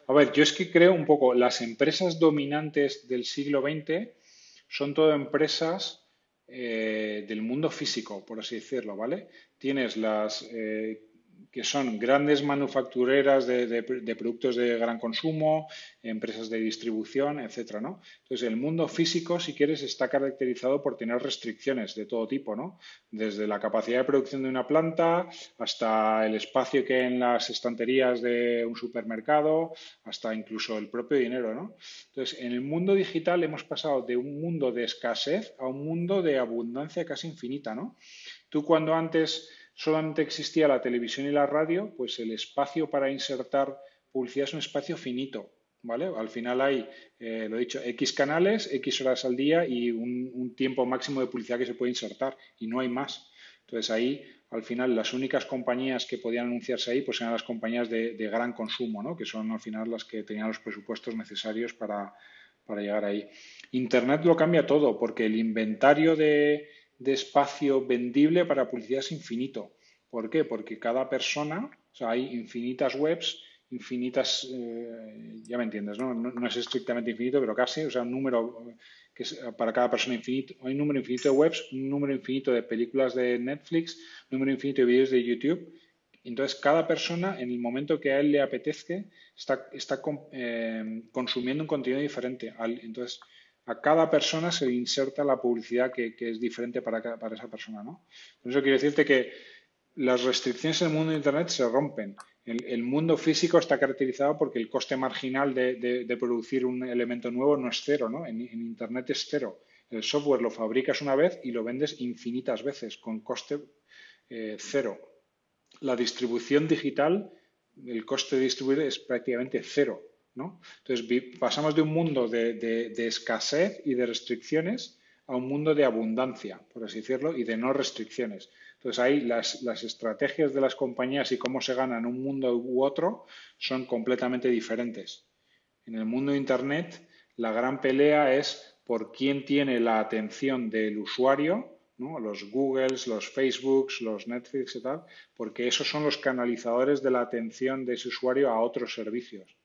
A ver, yo es que creo un poco, las empresas dominantes del siglo XX son todo empresas del mundo físico, por así decirlo, ¿vale? Tienes las que son grandes manufactureras de, productos de gran consumo, empresas de distribución, etcétera, ¿no? Entonces, el mundo físico, si quieres, está caracterizado por tener restricciones de todo tipo, ¿no? Desde la capacidad de producción de una planta hasta el espacio que hay en las estanterías de un supermercado, hasta incluso el propio dinero, ¿no? Entonces, en el mundo digital hemos pasado de un mundo de escasez a un mundo de abundancia casi infinita, ¿no? Tú cuando antes solamente existía la televisión y la radio, pues el espacio para insertar publicidad es un espacio finito, ¿vale? Al final hay, eh, lo he dicho, X canales, X horas al día y un, tiempo máximo de publicidad que se puede insertar y no hay más. Entonces ahí, al final, las únicas compañías que podían anunciarse ahí, pues eran las compañías de, gran consumo, ¿no? Que son al final las que tenían los presupuestos necesarios para, para llegar ahí. Internet lo cambia todo porque el inventario de, de espacio vendible para publicidad es infinito. ¿Por qué? Porque cada persona, o sea, hay infinitas webs, infinitas, eh, ya me entiendes, ¿no? ¿no? es estrictamente infinito, pero casi, o sea, un número que es para cada persona infinito. Hay un número infinito de webs, un número infinito de películas de Netflix, un número infinito de vídeos de YouTube. Entonces, cada persona, en el momento que a él le apetezca, está, está eh, consumiendo un contenido diferente. Entonces, a cada persona se le inserta la publicidad que, es diferente para, para esa persona. ¿no? Eso quiero decirte que las restricciones en el mundo de Internet se rompen. El, mundo físico está caracterizado porque el coste marginal de, producir un elemento nuevo no es cero. ¿no? En, Internet es cero. El software lo fabricas una vez y lo vendes infinitas veces con coste eh, cero. La distribución digital, el coste de distribuir es prácticamente cero. Entonces pasamos de un mundo de, escasez y de restricciones a un mundo de abundancia, por así decirlo, y de no restricciones. Entonces ahí las, estrategias de las compañías y cómo se ganan un mundo u otro son completamente diferentes. En el mundo de Internet, la gran pelea es por quién tiene la atención del usuario, los Googles, los Facebooks, los Netflix y tal, porque esos son los canalizadores de la atención de ese usuario a otros servicios.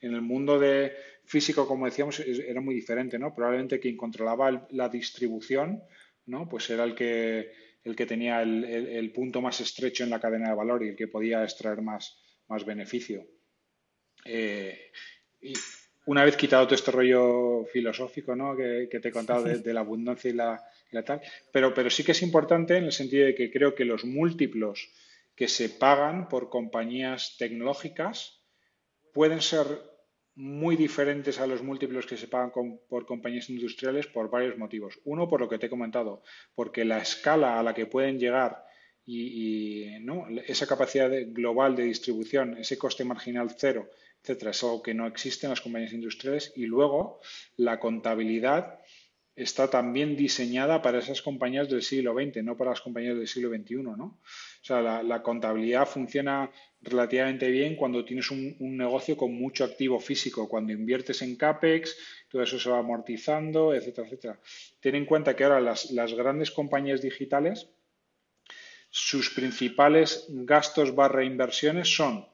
En el mundo de físico, como decíamos, era muy diferente, ¿no? Probablemente quien controlaba la distribución, ¿no? Pues era el que, el que tenía el, punto más estrecho en la cadena de valor y el que podía extraer más, más beneficio. Eh, y una vez quitado todo este rollo filosófico ¿no? que, te he contado de, la abundancia y la, y la, tal, pero, pero sí que es importante en el sentido de que creo que los múltiplos que se pagan por compañías tecnológicas pueden ser muy diferentes a los múltiplos que se pagan por compañías industriales por varios motivos. Uno, por lo que te he comentado, porque la escala a la que pueden llegar y, esa capacidad global de distribución, ese coste marginal cero, etcétera, es algo que no existe en las compañías industriales. Y luego, la contabilidad está también diseñada para esas compañías del siglo XX, no para las compañías del siglo XXI, ¿no? O sea, la, contabilidad funciona relativamente bien cuando tienes un, negocio con mucho activo físico, cuando inviertes en CAPEX, todo eso se va amortizando, etcétera, etcétera. Ten en cuenta que ahora las, grandes compañías digitales, sus principales gastos barra inversiones son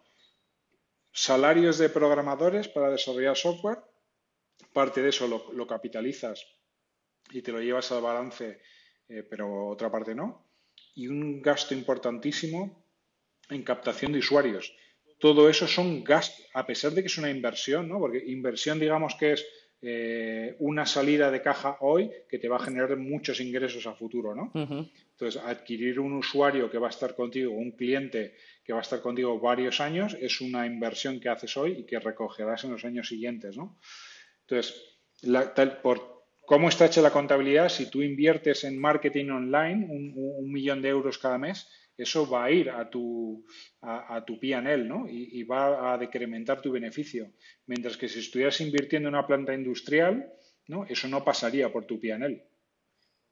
salarios de programadores para desarrollar software, parte de eso lo capitalizas y te lo llevas al balance, eh, pero otra parte no. Y un gasto importantísimo en captación de usuarios. Todo eso son gastos, a pesar de que es una inversión, ¿no? Porque inversión, digamos que es eh, una salida de caja hoy que te va a generar muchos ingresos a futuro, ¿no? Entonces, adquirir un usuario que va a estar contigo, un cliente que va a estar contigo varios años, es una inversión que haces hoy y que recogerás en los años siguientes, ¿no? Entonces, por cómo está hecha la contabilidad, si tú inviertes en marketing online un millón de euros cada mes, eso va a ir a tu, a, tu P&L ¿no? Y, va a decrementar tu beneficio. Mientras que si estuvieras invirtiendo en una planta industrial, ¿no? eso no pasaría por tu P&L.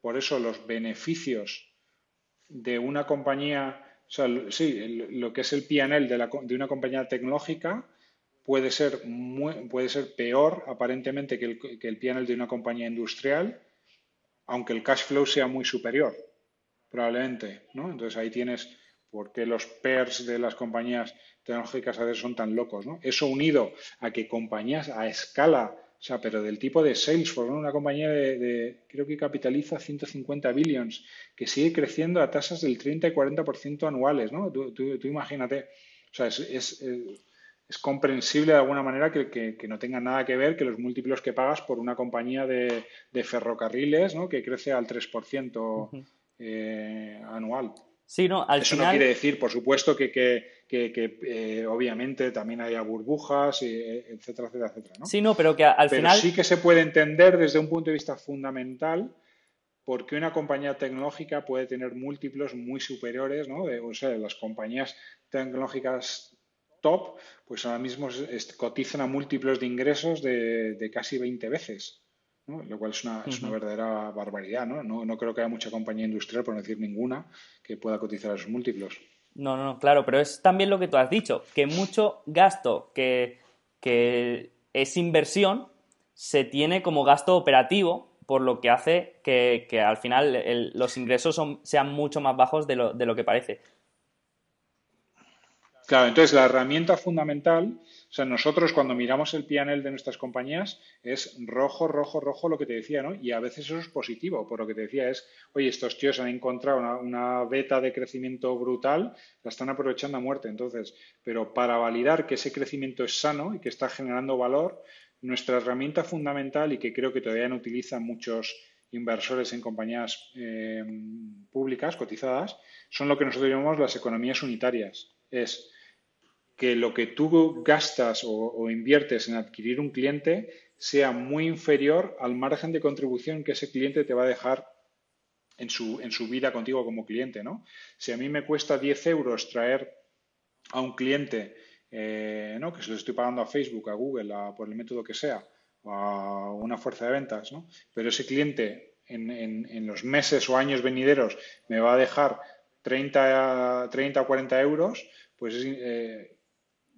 Por eso los beneficios de una compañía, o sea, sí, lo que es el P&L de, de, una compañía tecnológica puede ser, puede ser peor aparentemente que el, que el de una compañía industrial, aunque el cash flow sea muy superior probablemente, ¿no? Entonces ahí tienes por qué los PERS de las compañías tecnológicas a veces son tan locos, ¿no? Eso unido a que compañías a escala, o sea, pero del tipo de Salesforce, ¿no? una compañía de, creo que capitaliza 150 billions, que sigue creciendo a tasas del 30 y 40% anuales, ¿no? Tú, imagínate, o sea, es, comprensible de alguna manera que, que, no tenga nada que ver que los múltiplos que pagas por una compañía de, de ferrocarriles, ¿no? Que crece al 3%. Eh, anual. Sí, no, Eso no quiere decir, por supuesto, que, eh, obviamente también haya burbujas, eh, etcétera, etcétera, etcétera. ¿no? Sí, no, pero que al pero final. Sí que se puede entender desde un punto de vista fundamental por qué una compañía tecnológica puede tener múltiplos muy superiores, ¿no? o sea, las compañías tecnológicas top, pues ahora mismo cotizan a múltiplos de ingresos de, de casi 20 veces lo cual es una, es una verdadera barbaridad. ¿no? ¿no? creo que haya mucha compañía industrial, por no decir ninguna, que pueda cotizar a esos múltiplos. No, no, claro, pero es también lo que tú has dicho, que mucho gasto que, es inversión se tiene como gasto operativo, por lo que hace que, al final los ingresos sean mucho más bajos de lo, de lo que parece. Claro, entonces la herramienta fundamental, o sea, nosotros cuando miramos el PNL de nuestras compañías es rojo, rojo, rojo lo que te decía, ¿no? Y a veces eso es positivo, por lo que te decía es, oye, estos tíos han encontrado una, beta de crecimiento brutal, la están aprovechando a muerte. Entonces, pero para validar que ese crecimiento es sano y que está generando valor, nuestra herramienta fundamental y que creo que todavía no utilizan muchos inversores en compañías eh, públicas cotizadas, son lo que nosotros llamamos las economías unitarias. Es que lo que tú gastas o, inviertes en adquirir un cliente sea muy inferior al margen de contribución que ese cliente te va a dejar en su, en su vida contigo como cliente, ¿no? Si a mí me cuesta 10 euros traer a un cliente, eh, ¿no? Que se lo estoy pagando a Facebook, a Google, por el método que sea, o a una fuerza de ventas, ¿no? Pero ese cliente en, en, los meses o años venideros me va a dejar 30, 30 o 40 euros, pues eh,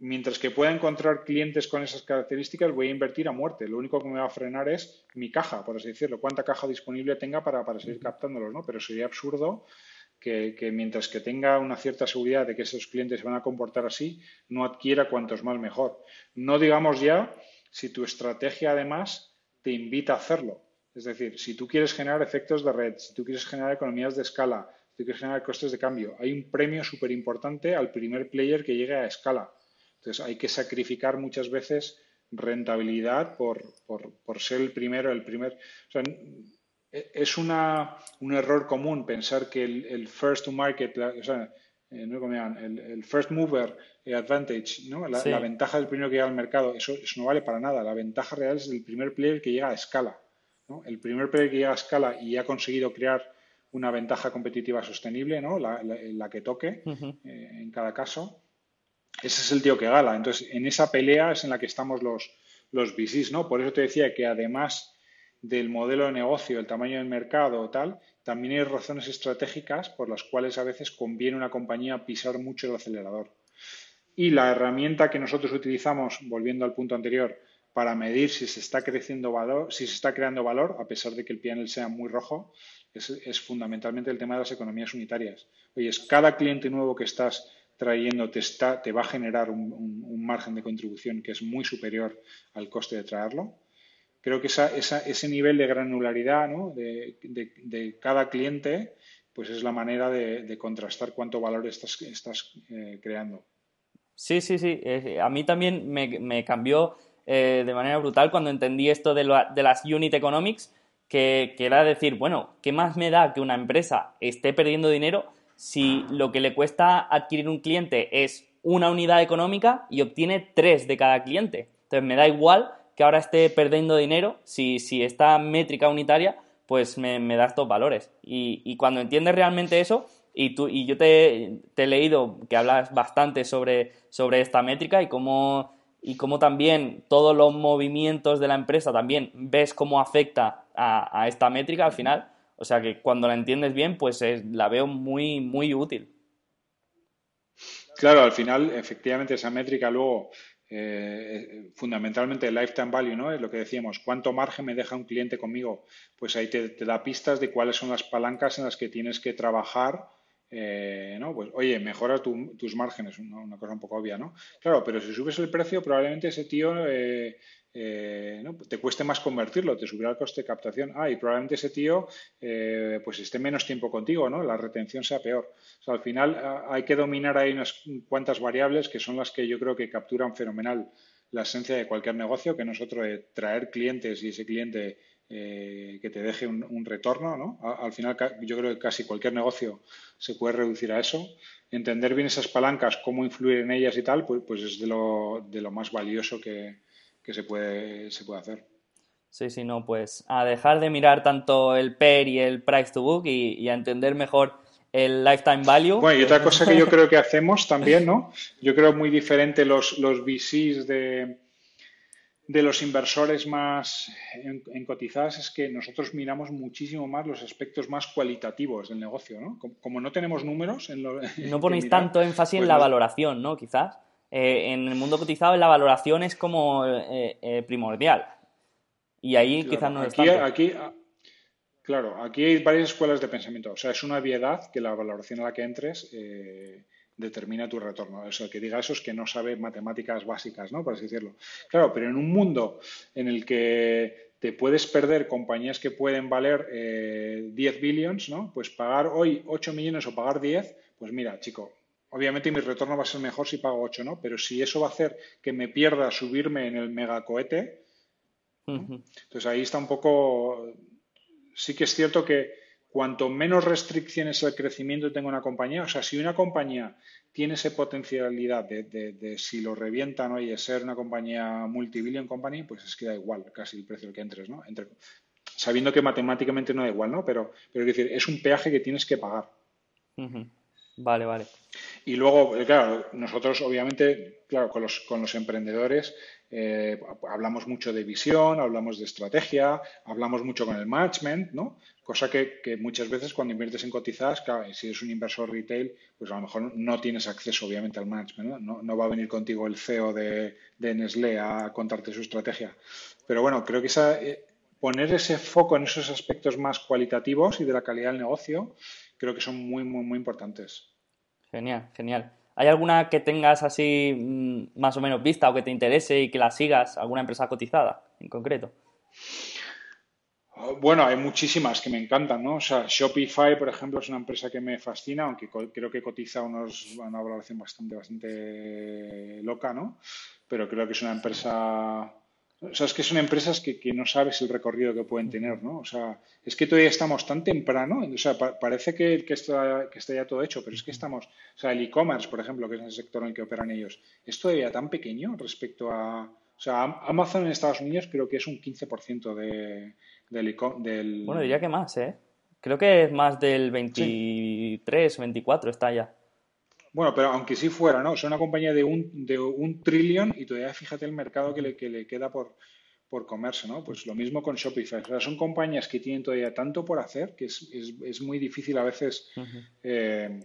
mientras que pueda encontrar clientes con esas características, voy a invertir a muerte. Lo único que me va a frenar es mi caja, por así decirlo, cuánta caja disponible tenga para, seguir captándolos, ¿no? Pero sería absurdo que, mientras que tenga una cierta seguridad de que esos clientes se van a comportar así, no adquiera cuantos más mejor. No digamos ya si tu estrategia además te invita a hacerlo. Es decir, si tú quieres generar efectos de red, si tú quieres generar economías de escala, si tú quieres generar costes de cambio, hay un premio súper importante al primer player que llegue a escala entonces hay que sacrificar muchas veces rentabilidad por, ser el primero, el primer. O sea, es una, un error común pensar que el, first to market, o sea, eh, el, first mover advantage, ¿no? La, ventaja del primero que llega al mercado, eso, no vale para nada. La ventaja real es el primer player que llega a escala. ¿no? El primer player que llega a escala y ha conseguido crear una ventaja competitiva sostenible, ¿no? la, que toque eh, en cada caso ese es el tío que gala. Entonces, en esa pelea es en la que estamos los, los ¿no? Por eso te decía que además del modelo de negocio, el tamaño del mercado o tal, también hay razones estratégicas por las cuales a veces conviene una compañía pisar mucho el acelerador. Y la herramienta que nosotros utilizamos, volviendo al punto anterior, para medir si se está creciendo valor, si se está creando valor, a pesar de que el PNL sea muy rojo, es, es fundamentalmente el tema de las economías unitarias. Oye, es cada cliente nuevo que estás trayendo te, está, te va a generar un, margen de contribución que es muy superior al coste de traerlo. Creo que esa, ese nivel de granularidad de, cada cliente pues es la manera de, contrastar cuánto valor estás, estás eh, creando. Sí, sí, sí. a mí también me, cambió eh, de manera brutal cuando entendí esto de, de las unit economics, que, que, era decir, bueno, ¿qué más me da que una empresa esté perdiendo dinero si lo que le cuesta adquirir un cliente es una unidad económica y obtiene tres de cada cliente? Entonces me da igual que ahora esté perdiendo dinero si, si esta métrica unitaria pues me, da estos valores. Y, cuando entiendes realmente eso, y, tú, y yo te, he leído que hablas bastante sobre, sobre esta métrica y cómo, y cómo también todos los movimientos de la empresa también ves cómo afecta a, esta métrica al final. O sea que cuando la entiendes bien, pues la veo muy, muy útil. Claro, al final, efectivamente, esa métrica luego eh, fundamentalmente el lifetime value, ¿no? Es lo que decíamos, cuánto margen me deja un cliente conmigo. Pues ahí te, da pistas de cuáles son las palancas en las que tienes que trabajar. Eh, ¿no? Pues oye, mejora tus márgenes, una, cosa un poco obvia, ¿no? Claro, pero si subes el precio, probablemente ese tío eh, eh, te cueste más convertirlo, te subirá el coste de captación. Ah, y probablemente ese tío eh, pues esté menos tiempo contigo, ¿no? La retención sea peor. al final ah, hay que dominar ahí unas cuantas variables que son las que yo creo que capturan fenomenal la esencia de cualquier negocio, que nosotros de traer clientes y ese cliente eh, que te deje un, retorno, ¿no? Al final yo creo que casi cualquier negocio se puede reducir a eso. Entender bien esas palancas, cómo influir en ellas y tal, pues, pues es de lo más valioso que, que se puede, se puede hacer. Sí, sí, no, pues a dejar de mirar tanto el PER y el Price to Book y, a entender mejor el lifetime value. Bueno, y otra cosa que yo creo que hacemos también, ¿no? Yo creo muy diferente los, los VCs de, de los inversores más en, cotizadas es que nosotros miramos muchísimo más los aspectos más cualitativos del negocio, ¿no? Como, no tenemos números en lo, No ponéis <laughs> tanto énfasis en pues la valoración, ¿no? Quizás. Eh, en el mundo cotizado la valoración es como eh, eh, primordial. Y ahí quizás no aquí, aquí, ah, Claro, aquí hay varias escuelas de pensamiento. O sea, es una obviedad que la valoración a la que entres determina tu retorno. O sea, que diga eso es que no sabe matemáticas básicas, ¿no? Por así decirlo. Claro, pero en un mundo en el que te puedes perder compañías que pueden valer 10 billions, ¿no? Pues pagar hoy 8 millones o pagar 10, pues mira, chico, obviamente mi retorno va a ser mejor si pago 8, ¿no? Pero si eso va a hacer que me pierda subirme en el megacohete, entonces ahí está un poco... Sí que es cierto que cuanto menos restricciones al crecimiento tenga una compañía, o sea, si una compañía tiene esa potencialidad de, si lo revientan, oye, ser una compañía multibillion company, pues es que da igual casi el precio que entres, ¿no? Entre, sabiendo que matemáticamente no da igual, ¿no? Pero, pero es decir, es un peaje que tienes que pagar. Vale, vale. Y luego, eh, claro, nosotros obviamente, claro, con los, con los emprendedores eh, hablamos mucho de visión, hablamos de estrategia, hablamos mucho con el management, ¿no? Cosa que, muchas veces cuando inviertes en cotizadas, claro, si eres un inversor retail, pues a lo mejor no tienes acceso obviamente al management, ¿no? No, va a venir contigo el CEO de, de, Nestlé a contarte su estrategia. Pero bueno, creo que esa, eh, poner ese foco en esos aspectos más cualitativos y de la calidad del negocio, creo que son muy, muy, muy importantes. Genial, genial. ¿Hay alguna que tengas así mm, más o menos vista o que te interese y que la sigas? ¿Alguna empresa cotizada en concreto? Bueno, hay muchísimas que me encantan, ¿no? O sea, Shopify, por ejemplo, es una empresa que me fascina, aunque creo que cotiza unos, una valoración bastante, bastante loca, ¿no? Pero creo que es una empresa o sea, es que son empresas que, que, no sabes el recorrido que pueden tener, ¿no? O sea, es que todavía estamos tan temprano, o sea, parece que, que, está, que está ya todo hecho, pero es que estamos, o sea, el e-commerce, por ejemplo, que es el sector en el que operan ellos, es todavía tan pequeño respecto a, o sea, Amazon en Estados Unidos creo que es un 15% de, del, del... Bueno, diría que más, ¿eh? Creo que es más del 23, 24 está ya. Bueno, pero aunque sí fuera, ¿no? Es una compañía de un, de un trillón y todavía fíjate el mercado que le, que le queda por, por comerse, ¿no? Pues lo mismo con Shopify. O sea, son compañías que tienen todavía tanto por hacer que es, es, es muy difícil a veces eh,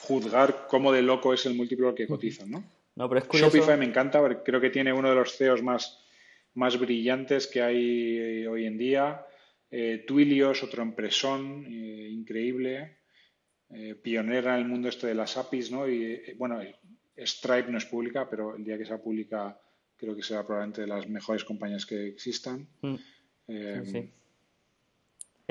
juzgar cómo de loco es el múltiplo que cotizan, ¿no? no pero es curioso... Shopify me encanta, creo que tiene uno de los CEOs más, más brillantes que hay hoy en día. Eh, Twilio otro empresón eh, increíble. Eh, pionera en el mundo este de las APIs, ¿no? Y eh, bueno, Stripe no es pública, pero el día que sea pública creo que será probablemente de las mejores compañías que existan. Mm. Eh,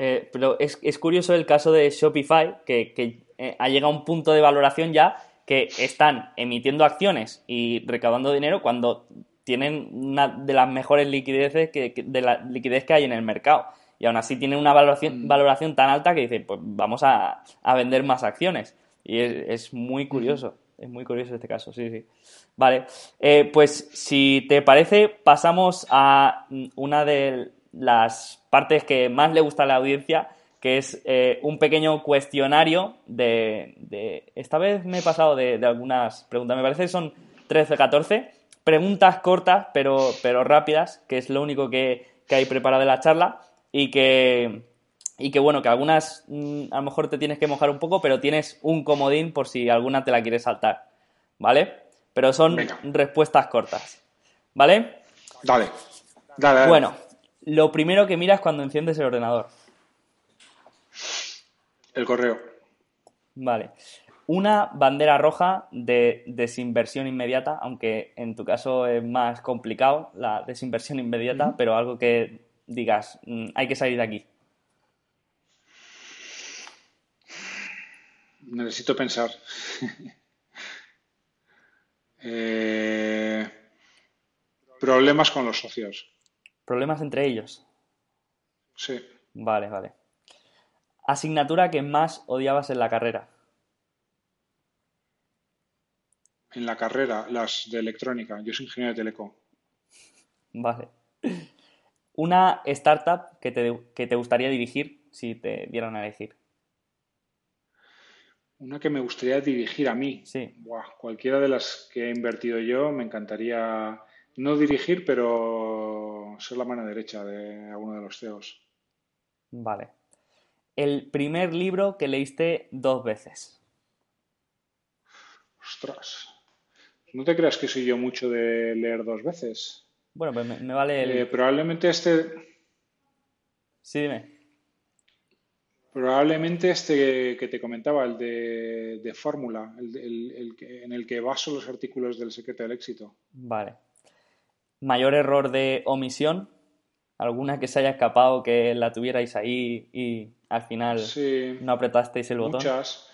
Eh, pero es, es, curioso el caso de Shopify, que, que eh, ha llegado a un punto de valoración ya que están emitiendo acciones y recaudando dinero cuando tienen una de las mejores liquideces que, de la liquidez que hay en el mercado. Y aún así tienen una valoración, mm. valoración tan alta que dicen, pues vamos a, a vender más acciones. Y es, es, muy curioso, es muy curioso este caso, sí, sí. Vale, eh, pues si te parece, pasamos a una de las partes que más le gusta a la audiencia, que es eh, un pequeño cuestionario de, Esta vez me he pasado de, algunas preguntas, me parece que son 13 14 preguntas cortas pero, pero rápidas, que es lo único que, que hay preparado en la charla y que, y que bueno, que algunas mm, a lo mejor te tienes que mojar un poco, pero tienes un comodín por si alguna te la quieres saltar, ¿vale? Pero son respuestas cortas, ¿vale? Dale. Dale, dale. Bueno, lo primero que miras cuando enciendes el ordenador. El correo. Vale. Una bandera roja de desinversión inmediata, aunque en tu caso es más complicado la desinversión inmediata, pero algo que digas, mm, hay que salir de aquí. Necesito pensar. <laughs> Eh, problemas con los socios. ¿Problemas entre ellos? Sí. Vale, vale. Asignatura que más odiabas en la carrera. En la carrera, las de electrónica. Yo soy ingeniero de teleco. Vale. Una startup que te, que te gustaría dirigir si te dieran a elegir. Una que me gustaría dirigir a mí. Sí. cualquiera de las que he invertido yo me encantaría no dirigir, pero ser la mano derecha de alguno de los CEOs. Vale el primer libro que leíste dos veces? Ostras. ¿No te creas que soy yo mucho de leer dos veces? Bueno, pues me, vale el... Eh, probablemente este... Sí, dime. Probablemente este que te comentaba, el de, fórmula, el, en el que baso los artículos del secreto del éxito. Vale. ¿Mayor error de omisión? ¿Alguna que se haya escapado que la tuvierais ahí y al final no apretasteis el botón. Muchas.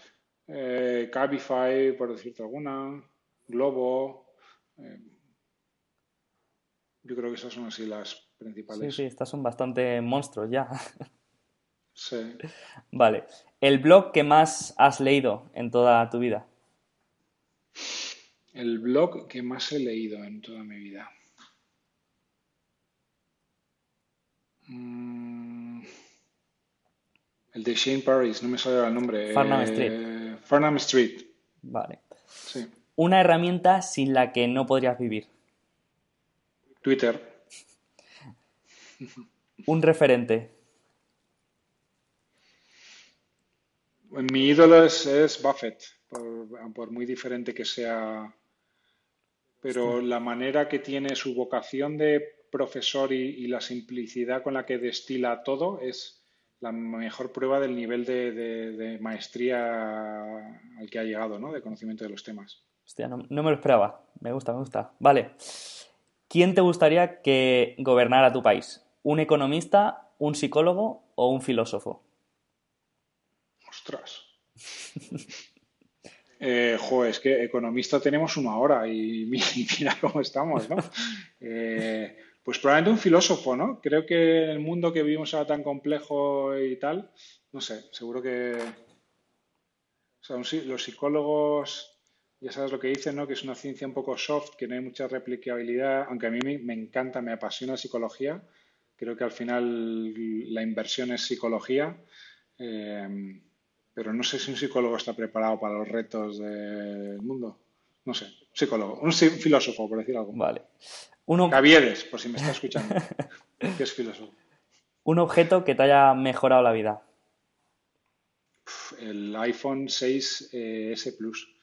Eh, Cabify, por decirte alguna. Globo. Eh, yo creo que esas son así las principales. Sí, sí, estas son bastante monstruos ya. Sí. <laughs> Vale. ¿El blog que más has leído en toda tu vida? El blog que más he leído en toda mi vida. Mm. El de Shane Paris, no me sale el nombre. Farnham eh, Street. Farnham Street. Vale. Una herramienta sin la que no podrías vivir. Twitter. Un referente. Mi ídolo es, Buffett, por, muy diferente que sea. Pero la manera que tiene su vocación de profesor y la simplicidad con la que destila todo es, la mejor prueba del nivel de, maestría al que ha llegado, ¿no? De conocimiento de los temas. Hostia, no, me lo esperaba. Me gusta, me gusta. Vale. ¿Quién te gustaría que gobernara tu país? ¿Un economista, un psicólogo o un filósofo? Ostras. <laughs> eh, es que economista tenemos uno ahora y <laughs> mira cómo estamos, ¿no? <laughs> Eh, pues probablemente un filósofo, ¿no? Creo que el mundo que vivimos ahora tan complejo y tal, no sé, seguro que... O sea, los psicólogos, ya sabes lo que dicen, ¿no? Que es una ciencia un poco soft, que no hay mucha replicabilidad, aunque a mí me, encanta, me apasiona la psicología. Creo que al final la inversión es psicología. Eh, pero no sé si un psicólogo está preparado para los retos del mundo. No sé, psicólogo, un filósofo, por decir algo. Vale. Uno... Por si me está escuchando. <laughs> ¿Qué es filósofo? Un objeto que te haya mejorado la vida. El iPhone 6 eh, Plus.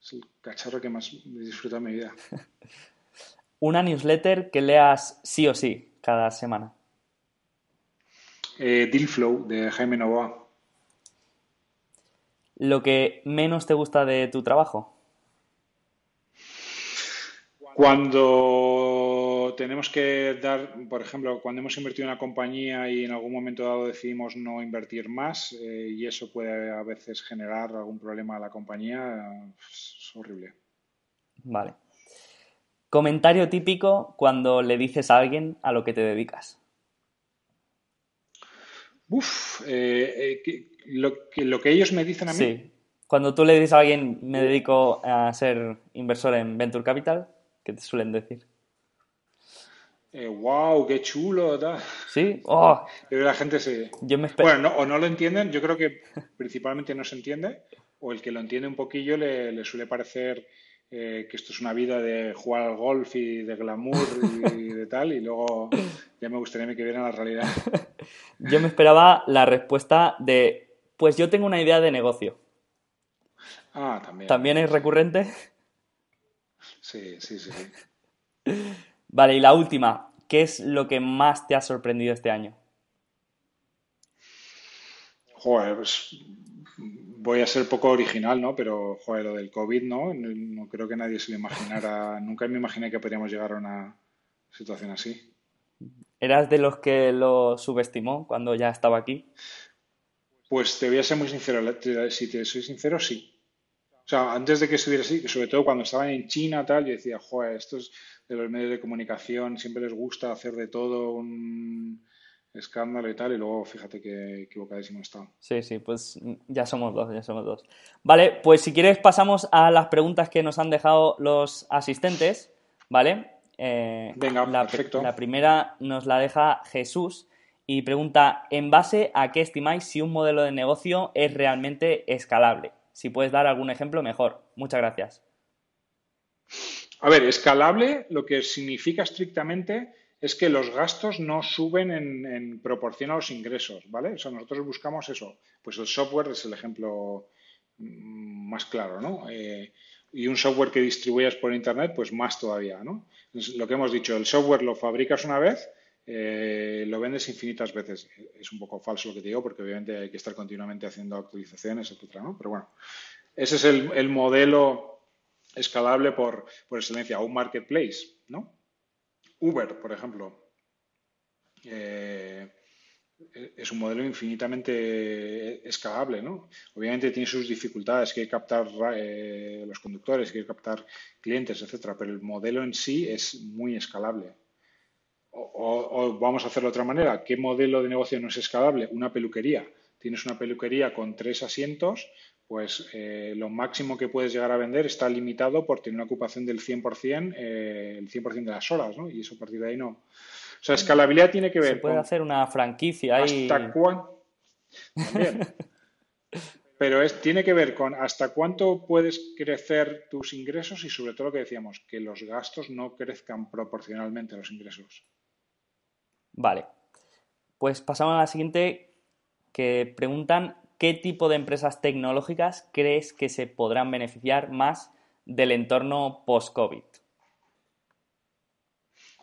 Es el cacharro que más disfruto en mi vida. <laughs> Una newsletter que leas sí o sí cada semana. Eh, Deal Flow de Jaime Novoa. Lo que menos te gusta de tu trabajo. Cuando tenemos que dar, por ejemplo, cuando hemos invertido en una compañía y en algún momento dado decidimos no invertir más eh, y eso puede a veces generar algún problema a la compañía, es horrible. Vale. Comentario típico cuando le dices a alguien a lo que te dedicas. Uf, eh, eh, lo, que, lo que ellos me dicen a mí. Sí. Cuando tú le dices a alguien, me dedico a ser inversor en Venture Capital, ¿qué te suelen decir? Wow, eh, qué chulo. Sí, oh. <laughs> la gente se. Yo me bueno, o no lo entienden, yo creo que principalmente no se entiende, o el que lo entiende un poquillo le, suele parecer eh, que esto es una vida de jugar al golf y de glamour y <laughs> de tal, y luego ya me gustaría que viera la realidad. <laughs> Yo me esperaba la respuesta de, pues yo tengo una idea de negocio. Ah, también. ¿También es recurrente? Sí, sí, sí. Vale, y la última, ¿qué es lo que más te ha sorprendido este año? Joder, pues voy a ser poco original, ¿no? Pero, joder, lo del COVID, ¿no? No, creo que nadie se lo imaginara. <laughs> Nunca me imaginé que podríamos llegar a una situación así. ¿Eras de los que lo subestimó cuando ya estaba aquí? Pues te voy a ser muy sincero. Si te soy sincero, sí. O sea, antes de que estuviera así, sobre todo cuando estaban en China, tal, yo decía, joder, estos de los medios de comunicación siempre les gusta hacer de todo un escándalo y tal, y luego fíjate que equivocadísimo está. Sí, sí, pues ya somos dos, ya somos dos. Vale, pues si quieres pasamos a las preguntas que nos han dejado los asistentes, ¿vale? Eh, Venga, la, perfecto. La primera nos la deja Jesús y pregunta, ¿en base a qué estimáis si un modelo de negocio es realmente escalable? Si puedes dar algún ejemplo, mejor. Muchas gracias. A ver, escalable lo que significa estrictamente es que los gastos no suben en, proporción a los ingresos, ¿vale? O sea, nosotros buscamos eso. Pues el software es el ejemplo mm, más claro, ¿no? Eh, y un software que distribuyas por Internet, pues más todavía, ¿no? lo que hemos dicho, el software lo fabricas una vez, eh, lo vendes infinitas veces. Es un poco falso lo que te digo, porque obviamente hay que estar continuamente haciendo actualizaciones, etcétera, ¿no? Pero bueno, ese es el, modelo escalable por, excelencia, un marketplace, ¿no? Uber, por ejemplo, eh, es un modelo infinitamente escalable, ¿no? Obviamente tiene sus dificultades, que captar eh, los conductores, que captar clientes, etcétera, pero el modelo en sí es muy escalable. O, vamos a hacerlo de otra manera, ¿qué modelo de negocio no es escalable? Una peluquería. Tienes una peluquería con tres asientos, pues eh, lo máximo que puedes llegar a vender está limitado por tener una ocupación del 100%, eh, el 100% de las horas, ¿no? Y eso a partir de ahí no. O sea, escalabilidad tiene que ver. Se puede hacer una franquicia ahí. ¿Hasta cuánto? <laughs> Pero es, tiene que ver con hasta cuánto puedes crecer tus ingresos y sobre todo lo que decíamos, que los gastos no crezcan proporcionalmente a los ingresos. Vale. Pues pasamos a la siguiente que preguntan qué tipo de empresas tecnológicas crees que se podrán beneficiar más del entorno post-COVID.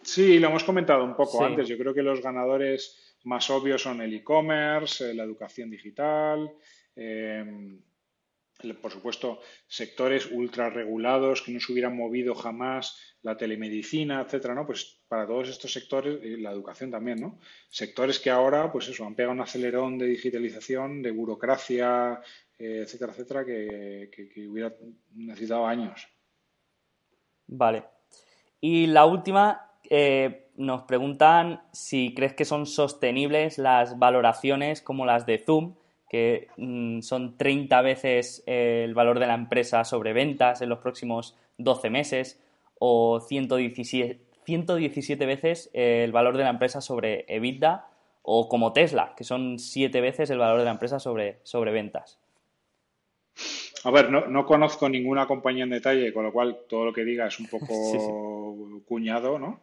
Sí, lo hemos comentado un poco antes. Yo creo que los ganadores más obvios son el e-commerce, eh, la educación digital, eh, por supuesto, sectores ultra regulados que no se hubieran movido jamás, la telemedicina, etcétera, ¿no? Pues para todos estos sectores, y la educación también, ¿no? Sectores que ahora, pues eso, han pegado un acelerón de digitalización, de burocracia, eh, etcétera, etcétera, que, que, hubiera necesitado años. Vale. Y la última, eh, nos preguntan si crees que son sostenibles las valoraciones como las de Zoom que mm, son 30 veces eh, el valor de la empresa sobre ventas en los próximos 12 meses o 117, 117 veces eh, el valor de la empresa sobre EBITDA o como Tesla, que son 7 veces el valor de la empresa sobre, sobre ventas. A ver, no, conozco ninguna compañía en detalle, con lo cual todo lo que diga es un <laughs> poco cuñado, ¿no?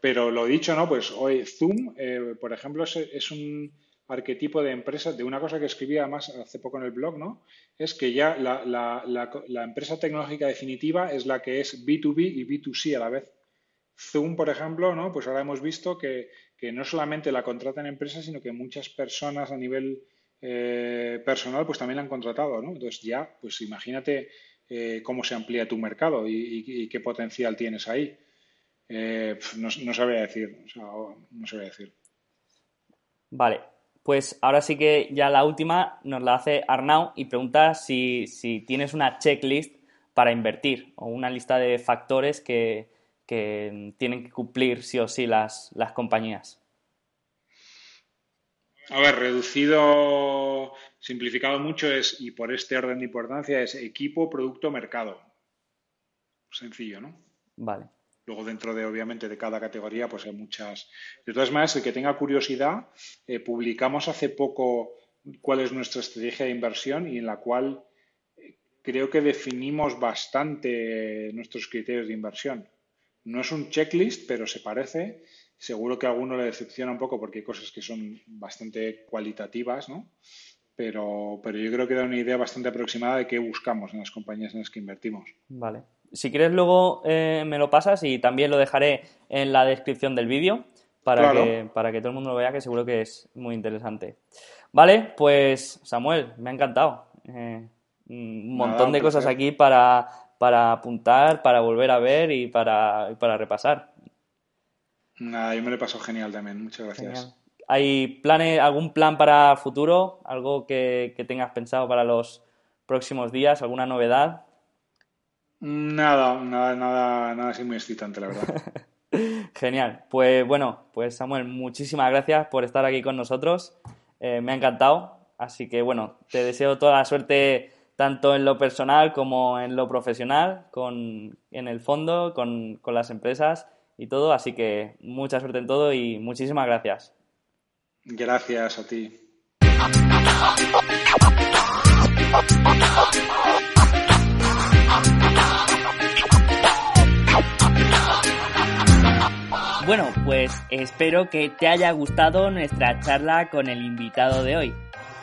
Pero lo dicho, ¿no? Pues hoy Zoom, eh, por ejemplo, es un arquetipo de empresas, de una cosa que escribí además hace poco en el blog, ¿no? Es que ya la, la, empresa tecnológica definitiva es la que es B2B y B2C a la vez. Zoom, por ejemplo, ¿no? Pues ahora hemos visto que, no solamente la contratan empresas, sino que muchas personas a nivel eh, personal pues también la han contratado, ¿no? Entonces ya, pues imagínate eh, cómo se amplía tu mercado y, qué potencial tienes ahí. Eh, no, no sabría decir, no sabría decir. Vale, pues ahora sí que ya la última nos la hace Arnau y pregunta si, tienes una checklist para invertir o una lista de factores que, tienen que cumplir sí o sí las, las compañías. A ver, reducido, simplificado mucho es, y por este orden de importancia, es equipo, producto, mercado. Sencillo, ¿no? Vale. Luego dentro de, obviamente, de cada categoría, pues hay muchas. De todas maneras, el que tenga curiosidad, eh, publicamos hace poco cuál es nuestra estrategia de inversión y en la cual eh, creo que definimos bastante nuestros criterios de inversión. No es un checklist, pero se parece. Seguro que a alguno le decepciona un poco porque hay cosas que son bastante cualitativas, ¿no? Pero, pero yo creo que da una idea bastante aproximada de qué buscamos en las compañías en las que invertimos. Vale si quieres luego eh, me lo pasas y también lo dejaré en la descripción del vídeo para, que, para que todo el mundo lo vea, que seguro que es muy interesante. Vale, pues Samuel, me ha encantado. Eh, un montón de cosas aquí para, para, apuntar, para volver a ver y para, para repasar. Nada, yo me lo he pasado genial también, muchas gracias. ¿Hay planes, algún plan para futuro? ¿Algo que, que tengas pensado para los próximos días? ¿Alguna novedad? Nada, nada, nada, nada así muy excitante, la verdad. <laughs> Genial. Pues bueno, pues Samuel, muchísimas gracias por estar aquí con nosotros. Eh, me ha encantado. Así que bueno, te deseo toda la suerte tanto en lo personal como en lo profesional, con, en el fondo, con, con las empresas y todo. Así que mucha suerte en todo y muchísimas gracias. Gracias a ti. Bueno, pues espero que te haya gustado nuestra charla con el invitado de hoy.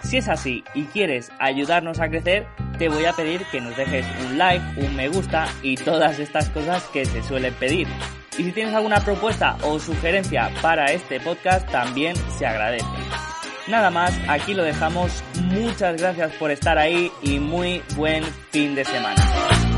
Si es así y quieres ayudarnos a crecer, te voy a pedir que nos dejes un like, un me gusta y todas estas cosas que se suelen pedir. Y si tienes alguna propuesta o sugerencia para este podcast, también se agradece. Nada más, aquí lo dejamos. Muchas gracias por estar ahí y muy buen fin de semana.